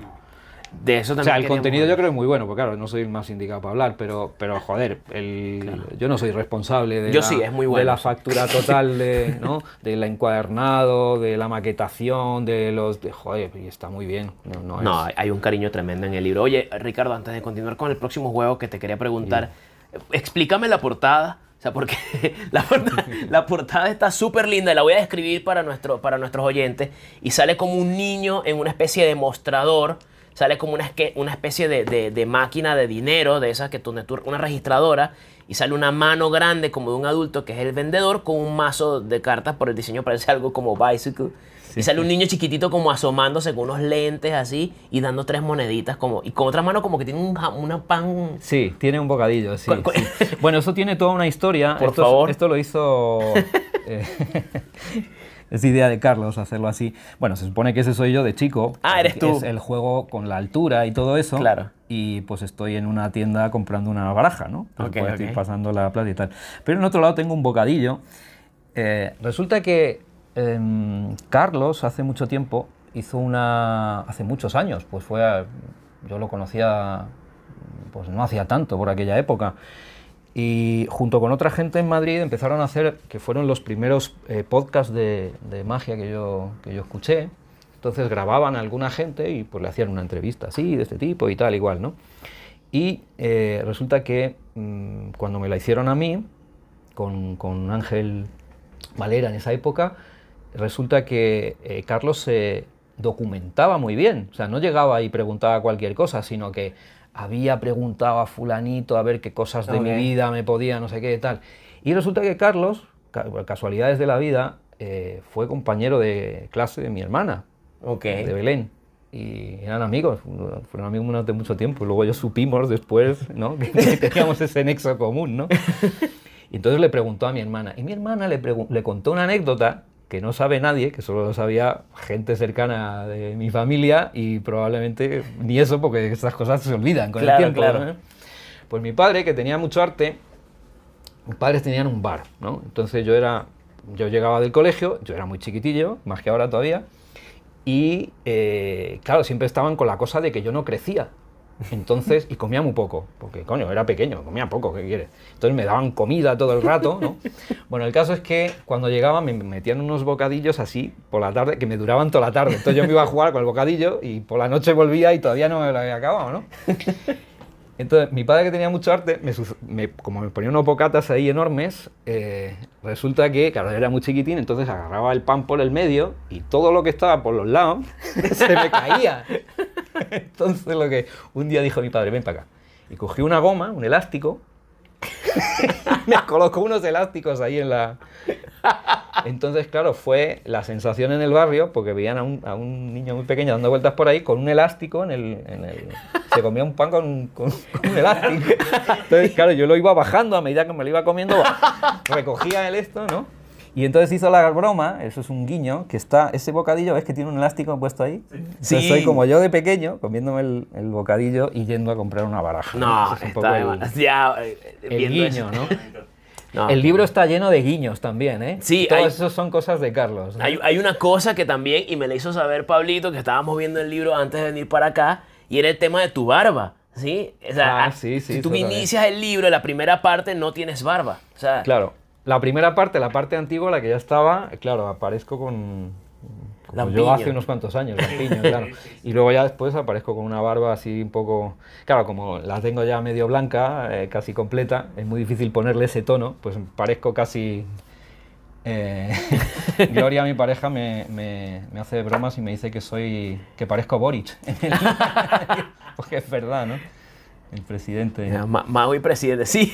De eso O también sea, el contenido yo creo que es muy bueno, porque claro, no soy el más indicado para hablar, pero, pero joder, el, yo no soy responsable de, Yo la, sí, es muy de bueno, la sí. factura total de, ¿no? del encuadernado, de la maquetación, de los... De, joder, y está muy bien. No, no No, es- hay un cariño tremendo en el libro. Oye, Ricardo, antes de continuar con el próximo juego que te quería preguntar, explícame la portada. O sea, porque la portada, está súper linda y la voy a describir para, nuestro, para nuestros oyentes. Y sale como un niño en una especie de mostrador. Sale como una, una especie de, de- de máquina de dinero, de esas que tú- una registradora. Y sale una mano grande como de un adulto que es el vendedor con un mazo de cartas. Por el diseño parece algo como bicycle. Y sale un niño chiquitito como asomándose con unos lentes así y dando tres moneditas como y con otra mano como que tiene un, una pan. Sí, tiene un bocadillo, sí. Sí. Bueno, eso tiene toda una historia. Por esto, favor. Esto lo hizo... eh, es idea de Carlos hacerlo así. Bueno, se supone que ese soy yo de chico. Ah, eres tú. Es el juego con la altura y todo eso. Claro. Y pues estoy en una tienda comprando una baraja, ¿no? Pues, Ok, pues, ok. estoy pasando la plata y tal. Pero en otro lado tengo un bocadillo. Eh, resulta que em, Carlos hace mucho tiempo hizo una... Hace muchos años, pues fue... yo lo conocía pues no hacía tanto por aquella época. Y junto con otra gente en Madrid empezaron a hacer, que fueron los primeros eh, podcasts de, de magia que yo, que yo escuché. Entonces grababan a alguna gente y pues le hacían una entrevista así, de este tipo y tal, igual, ¿no? Y eh, resulta que mm, cuando me la hicieron a mí, con, con Ángel Valera en esa época, resulta que eh, Carlos se documentaba muy bien. O sea, no llegaba y preguntaba cualquier cosa, sino que había preguntado a fulanito a ver qué cosas de mi vida me podía, no sé qué, tal. Y resulta que Carlos, ca- casualidades de la vida, eh, fue compañero de clase de mi hermana, Ok. de Belén. Y eran amigos, fueron amigos durante mucho tiempo. Y luego ya supimos después ¿no? que teníamos ese nexo común, ¿no? Y entonces le preguntó a mi hermana. Y mi hermana le contó una anécdota que no sabe nadie, que solo lo sabía gente cercana de mi familia y probablemente ni eso porque estas cosas se olvidan con Claro, el tiempo. claro. ¿no? Pues mi padre, que tenía mucho arte, mis padres tenían un bar, ¿no? Entonces yo era, yo llegaba del colegio, yo era muy chiquitillo, más que ahora todavía, y eh, claro, siempre estaban con la cosa de que yo no crecía. Entonces, y comía muy poco, porque coño, era pequeño, comía poco, ¿qué quieres? Entonces me daban comida todo el rato, ¿no? Bueno, el caso es que cuando llegaba me metían unos bocadillos así por la tarde, que me duraban toda la tarde. Entonces yo me iba a jugar con el bocadillo y por la noche volvía y todavía no me lo había acabado, ¿no? Entonces, mi padre que tenía mucho arte, me me- como me ponía unos bocatas ahí enormes, eh, resulta que, claro, era muy chiquitín, entonces agarraba el pan por el medio y todo lo que estaba por los lados se me caía. Entonces, lo que un día dijo mi padre, ven para acá. Y cogió una goma, un elástico, me colocó unos elásticos ahí en la... Entonces, claro, fue la sensación en el barrio, porque veían a un, a un niño muy pequeño dando vueltas por ahí con un elástico en el... en el- se comía un pan con, con- con un elástico. Entonces, claro, yo lo iba bajando a medida que me lo iba comiendo, recogía el esto, ¿no? Y entonces hizo la broma, eso es un guiño, que está, ese bocadillo, ¿ves que tiene un elástico puesto ahí? Entonces Sí. soy como yo de pequeño, comiéndome el, el bocadillo y yendo a comprar una baraja. No, es un está el- demasiado. eh, el viendo guiño, eso. ¿no? No. El libro está lleno de guiños también, ¿eh? Sí, Todos hay- esos son cosas de Carlos. ¿no? Hay, hay una cosa que también, y me la hizo saber Pablito, que estábamos viendo el libro antes de venir para acá, y era el tema de tu barba. ¿Sí? O sea, Ah, sí, sí, si tú eso también. inicias el libro, la primera parte no tienes barba. O sea, Claro, la primera parte, la parte antigua, la que ya estaba, claro, aparezco con... como Lampiño. yo hace unos cuantos años, lampiño, claro. Y luego ya después aparezco con una barba así un poco... Claro, como la tengo ya medio blanca, eh, casi completa, es muy difícil ponerle ese tono, pues parezco casi... eh, Gloria, mi pareja, me, me- me hace bromas y me dice que soy... que parezco Boric. Porque es verdad, ¿no? El presidente... mira, Ma- Mago y presidente, sí.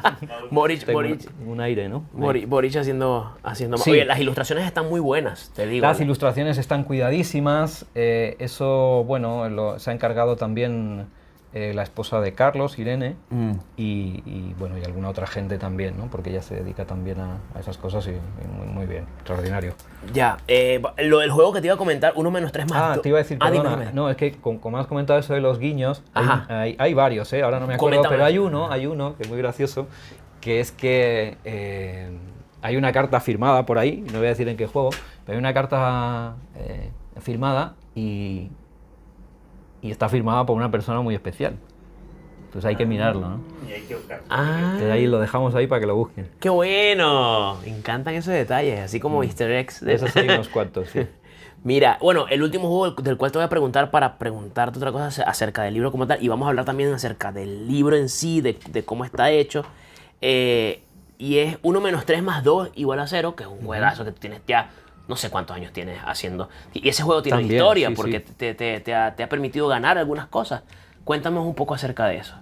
Boric, Boric, un, un aire, ¿no? Boric, Boric haciendo, haciendo Sí. Oye, las ilustraciones están muy buenas, te digo. Las ¿no? ilustraciones están cuidadísimas. eh, eso, bueno, lo- se ha encargado también eh, la esposa de Carlos, Irene, Mm. y, y, bueno, y alguna otra gente también, ¿no? Porque ella se dedica también a, a esas cosas y, y muy, muy bien, extraordinario. Ya, eh, lo del juego que te iba a comentar, uno menos tres más. Ah, te iba a decir, Ah, perdona, dime. no, es que con- como has comentado eso de los guiños, hay, hay- hay varios, ¿eh? ahora no me acuerdo, Coméntame. pero hay uno, hay uno que es muy gracioso, que es que eh, hay una carta firmada por ahí, no voy a decir en qué juego, pero hay una carta eh, firmada y, y está firmada por una persona muy especial. Entonces hay que mirarlo, ¿no? Y hay que buscar. Ah, Entonces ahí lo dejamos ahí para que lo busquen. qué bueno. Me encantan esos detalles, así como Easter eggs. De esos hay unos cuantos, sí. Mira, bueno, el último juego del- cual te voy a preguntar para preguntarte otra cosa ace- acerca del libro como tal, y vamos a hablar también acerca del libro en sí, de, de cómo está hecho, eh, y es 1 menos 3 más 2 igual a 0, que es un juegazo que tú tienes ya, no sé cuántos años tienes haciendo. Y ese juego tiene También, historia, sí, porque sí. Te, te- te ha, te ha permitido ganar algunas cosas. Cuéntame un poco acerca de eso.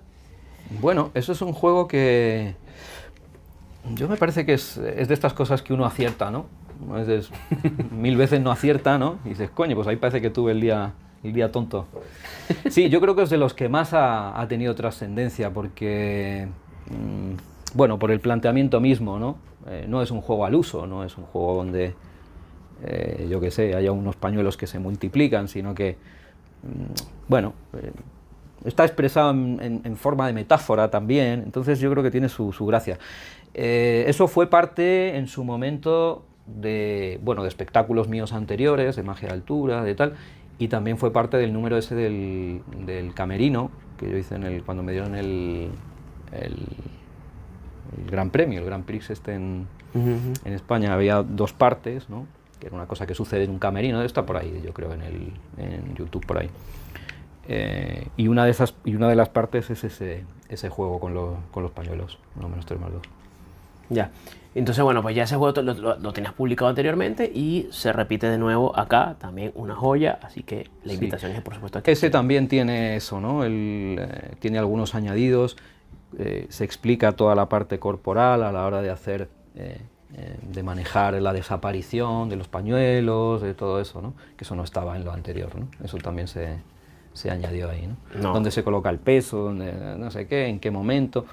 Bueno, eso es un juego que yo me parece que es, es de estas cosas que uno acierta, ¿no? Veces mil veces no acierta, ¿no? Y dices, coño, pues ahí parece que tuve el día, el día tonto. Sí, yo creo que es de los que más ha, ha tenido trascendencia porque, mm, bueno, por el planteamiento mismo, ¿no? Eh, no es un juego al uso, no es un juego donde, eh, yo qué sé, haya unos pañuelos que se multiplican, sino que, mm, bueno, eh, está expresado en, en- en forma de metáfora también, entonces yo creo que tiene su, su gracia. Eh, eso fue parte en su momento de, bueno, de espectáculos míos anteriores, de magia de altura, de tal, y también fue parte del número ese del, del camerino, que yo hice en el, cuando me dieron el, el, el Gran Premio, el Gran Prix este en, en España había dos partes, ¿no? Que era una cosa que sucede en un camerino, está por ahí, yo creo, en, el, en YouTube por ahí. Eh, y, una de esas, y una de las partes es ese, ese juego con, los- con los pañuelos, no menos 3 más 2. Ya. Entonces, bueno, pues ya ese juego lo, lo- lo tenías publicado anteriormente y se repite de nuevo acá, también una joya, así que la Sí. invitación es por supuesto que Ese también tiene eso, ¿no? El, eh, tiene algunos añadidos, eh, se explica toda la parte corporal a la hora de hacer eh, eh, de manejar la desaparición de los pañuelos, de todo eso, ¿no? que eso no estaba en lo anterior. ¿no? Eso también se, se añadió ahí. ¿no? Dónde se coloca el peso, dónde, no sé qué, en qué momento.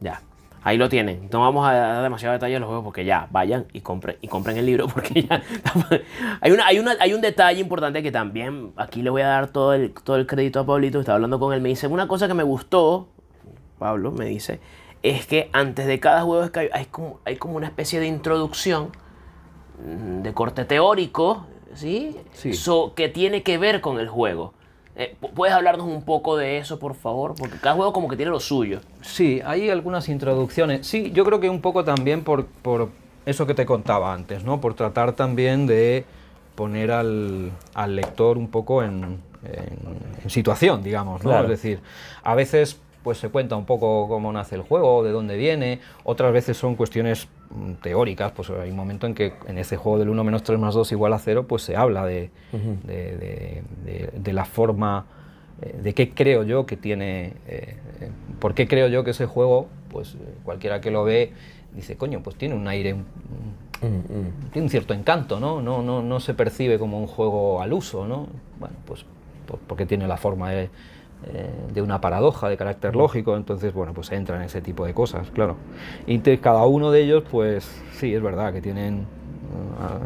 Ya. Ahí lo tienen. No vamos a dar demasiado detalle de los juegos porque ya vayan y compren y compren el libro porque ya hay una hay una hay un detalle importante que también aquí le voy a dar todo el todo el crédito a Pablito, estaba hablando con él, me dice una cosa que me gustó, Pablo me dice, es que antes de cada juego que hay, como hay como una especie de introducción mm, de corte teórico, ¿sí? Sí. So- que tiene que ver con el juego. Eh, pu- ¿Puedes hablarnos un poco de eso, por favor? Porque cada juego como que tiene lo suyo. Sí, hay algunas introducciones. Sí, yo creo que un poco también por, por eso que te contaba antes, ¿no? Por tratar también de poner al, al lector un poco en, en- en situación, digamos, ¿no? Claro. Es decir, a veces pues se cuenta un poco cómo nace el juego, de dónde viene, otras veces son cuestiones mm, teóricas, pues hay un momento en que en ese juego del 1 menos 3 más 2 igual a 0, pues se habla de, de- de- de- de la forma eh, de qué creo yo que tiene, eh, eh, por qué creo yo que ese juego, pues eh, cualquiera que lo ve dice, coño, pues tiene un aire, un- un- tiene un cierto encanto, ¿no? No, no, no se percibe como un juego al uso, ¿no? Bueno, pues por- porque tiene la forma de, de una paradoja de carácter lógico, entonces, bueno, pues entra en ese tipo de cosas, claro. Y cada uno de ellos, pues sí, es verdad que tienen ah,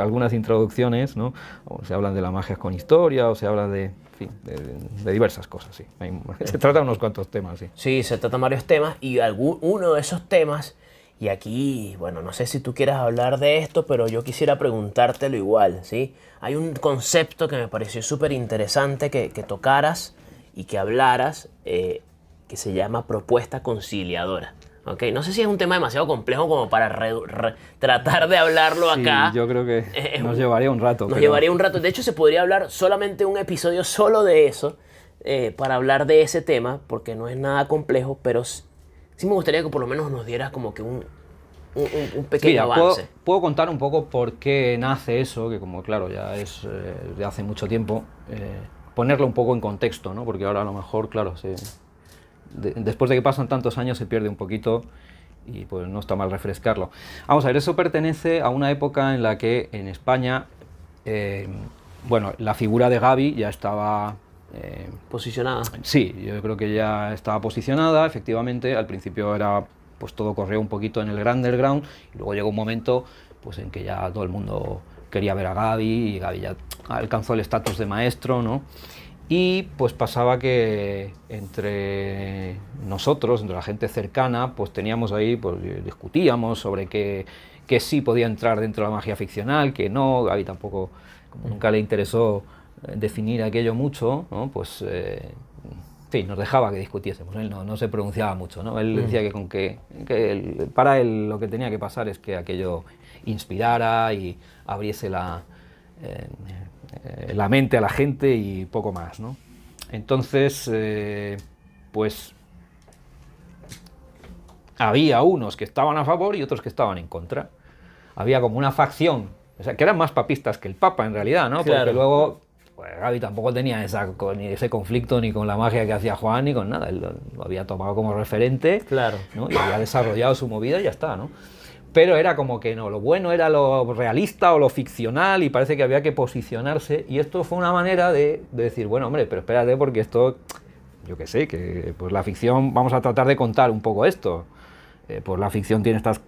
algunas introducciones, ¿no? O se hablan de la magia con historia, o se habla de, en fin, de, diversas cosas, sí. Hay- se trata de unos cuantos temas, sí. Sí, se tratan varios temas y algún, uno de esos temas, y aquí, bueno, no sé si tú quieras hablar de esto, pero yo quisiera preguntártelo igual, ¿sí? Hay un concepto que me pareció súper interesante que, que tocaras y que hablaras, eh, que se llama propuesta conciliadora. ¿ok? No sé si es un tema demasiado complejo como para re- re- tratar de hablarlo Sí, acá. yo creo que Eh, nos llevaría un rato. Nos pero- llevaría un rato. De hecho, se podría hablar solamente un episodio solo de eso, eh, para hablar de ese tema, porque no es nada complejo, pero sí me gustaría que por lo menos nos dieras como que un, un, pequeño Mira, puedo, avance. puedo contar un poco por qué nace eso, que como claro, ya es eh, de hace mucho tiempo, eh, ponerlo un poco en contexto, ¿no? porque ahora a lo mejor, claro, se- de- después de que pasan tantos años se pierde un poquito y pues no está mal refrescarlo. Vamos a ver, eso pertenece a una época en la que en España, eh, bueno, la figura de Gaby ya estaba... eh, Posicionada. Sí, yo creo que ya estaba posicionada, efectivamente, al principio era pues todo corrió un poquito en el gran underground y luego llegó un momento pues en que ya todo el mundo quería ver a Gaby y Gaby ya alcanzó el estatus de maestro, ¿no? Y pues pasaba que entre nosotros, entre la gente cercana, pues teníamos ahí, pues discutíamos sobre qué, qué sí podía entrar dentro de la magia ficcional, que no, Gaby tampoco, como nunca le interesó definir aquello mucho, ¿no? pues eh, fin, nos dejaba que discutiésemos. Él no, no se pronunciaba mucho, ¿no? Él decía que con que, que él- para él lo que tenía que pasar es que aquello inspirara y abriese la, eh, eh, la mente a la gente y poco más, ¿no? Entonces, eh, pues había unos que estaban a favor y otros que estaban en contra. Había como una facción, o sea, que eran más papistas que el Papa en realidad, ¿no? Claro. Porque luego pues, Gaby tampoco tenía esa, ni ese conflicto ni con la magia que hacía Juan ni con nada. Él lo, lo había tomado como referente Claro. ¿no? y había desarrollado su movida y ya está, ¿no? Pero era como que no, lo bueno era lo realista o lo ficcional y parece que había que posicionarse y esto fue una manera de, de decir, bueno, hombre, pero espérate porque esto, yo qué sé, que pues la ficción, vamos a tratar de contar un poco esto. Eh, pues la ficción tiene estas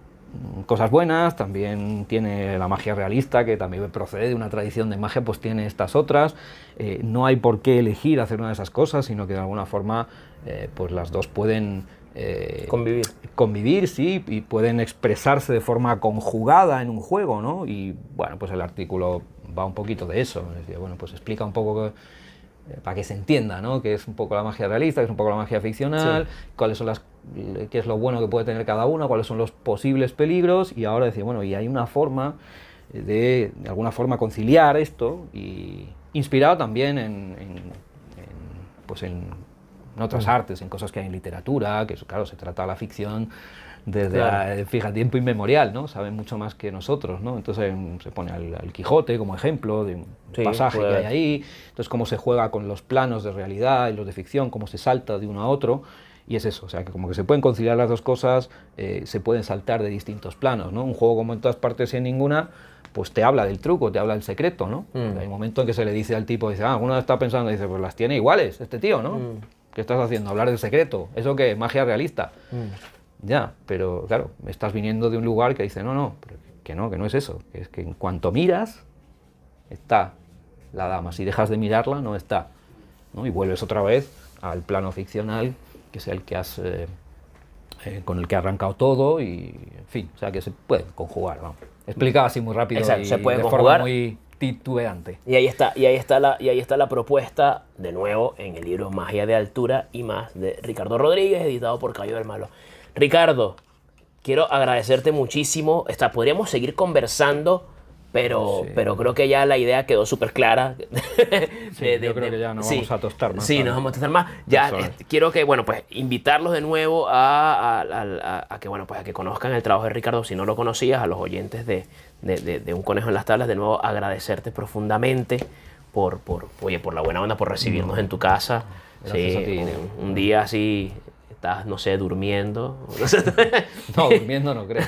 cosas buenas, también tiene la magia realista, que también procede de una tradición de magia, pues tiene estas otras. Eh, no hay por qué elegir hacer una de esas cosas, sino que de alguna forma eh, pues las dos pueden eh, Convivir. convivir, sí, y pueden expresarse de forma conjugada en un juego, ¿no? Y bueno, pues el artículo va un poquito de eso, es decir, bueno, pues explica un poco para que se entienda, ¿no? Qué es un poco la magia realista, qué es un poco la magia ficcional, cuáles son las, qué es lo bueno que puede tener cada uno, cuáles son los posibles peligros, y ahora decir, bueno, y hay una forma de, de alguna forma, conciliar esto, y inspirado también en, en- en, pues en en otras artes, en cosas que hay en literatura, que claro, se trata la ficción desde, Claro. eh, fija, tiempo inmemorial, ¿no? Saben mucho más que nosotros, ¿no? Entonces em, se pone al, al Quijote como ejemplo de un Sí, pasaje puede que hay haber. ahí, entonces cómo se juega con los planos de realidad y los de ficción, cómo se salta de uno a otro, Y es eso, o sea, que como que se pueden conciliar las dos cosas, eh, se pueden saltar de distintos planos, ¿no? Un juego como en todas partes y en ninguna, pues te habla del truco, te habla del secreto, ¿no? Mm. Hay un momento en que se le dice al tipo, dice, ah, alguno está pensando, dice, pues las tiene iguales este tío, ¿no? Mm. ¿Qué estás haciendo? Hablar del secreto, ¿eso qué? Magia realista. Mm. Ya, pero claro, estás viniendo de un lugar que dice, no, no, que no, que no es eso, que es que en cuanto miras, está la dama, si dejas de mirarla, no está. ¿no? Y vuelves otra vez al plano ficcional, que es el que has, eh, eh, con el que ha arrancado todo, y en fin, o sea que se pueden conjugar, vamos. Explicado así muy rápido Exacto, y se puede de conjugar. forma muy titubeante. Y ahí está, y ahí está la, y ahí está la propuesta, de nuevo, en el libro Magia de Altura y más de Ricardo Rodríguez, editado por Cayo del Malo. Ricardo, quiero agradecerte muchísimo. Está, podríamos seguir conversando, pero, Sí. pero creo que ya la idea quedó súper clara. Sí, yo creo que ya nos vamos a tostar más Sí, nos vamos a tostar más. Ya este, quiero que, bueno, pues invitarlos de nuevo a, a- a- a- a que, bueno, pues a que conozcan el trabajo de Ricardo. Si no lo conocías, a los oyentes de, Un Conejo en las Tablas, de nuevo agradecerte profundamente por, por, oye, por la buena onda, por recibirnos en tu casa. Sí, un día así, estás, no sé, durmiendo. No, durmiendo no creo.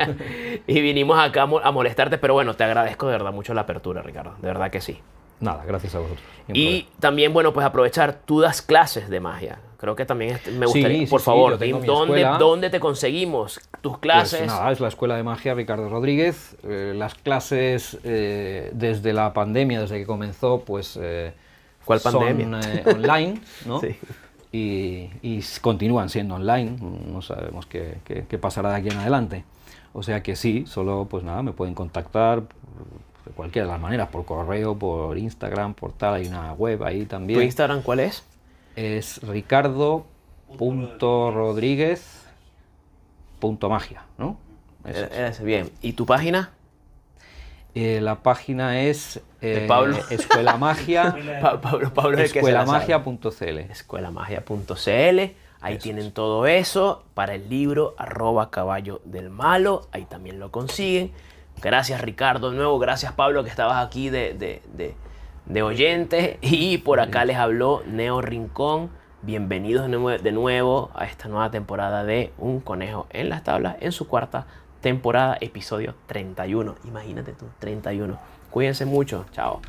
y vinimos acá a mo- a molestarte, pero bueno, te agradezco de verdad mucho la apertura, Ricardo. De verdad que sí. Nada, gracias a vosotros. Y problema. también, bueno, pues aprovechar, tú das clases de magia. Creo que también me gustaría, Sí, sí, por sí, favor, ¿dónde. ¿dónde te conseguimos tus clases? Pues nada, es la Escuela de Magia Ricardo Rodríguez. Eh, las clases eh, desde la pandemia, desde que comenzó, pues eh, ¿Cuál son pandemia? eh, online, ¿no? Sí. Y, y continúan siendo online. No sabemos qué, qué- qué pasará de aquí en adelante. O sea que sí, solo pues nada, me pueden contactar de cualquiera de las maneras, por correo, por Instagram, por tal, hay una web ahí ¿Tu también. Instagram cuál es? Es ricardo.rodríguez.magia, ¿no? Eso es. Eh, eh, bien. ¿Y tu página? Eh, la página es eh, Pablo. Escuela Magia, Pa- Pablo, escuelamagia.cl. escuelamagia.cl. Ahí tienen todo eso para el libro arroba caballo del malo. Ahí también lo consiguen. Gracias Ricardo de nuevo. Gracias Pablo que estabas aquí de, de, de, de oyente. Y por acá les habló Neo Rincón. Bienvenidos de nuevo a esta nueva temporada de Un Conejo en las Tablas en su cuarta temporada, episodio 31. Imagínate tú, 31. Cuídense mucho. Chao.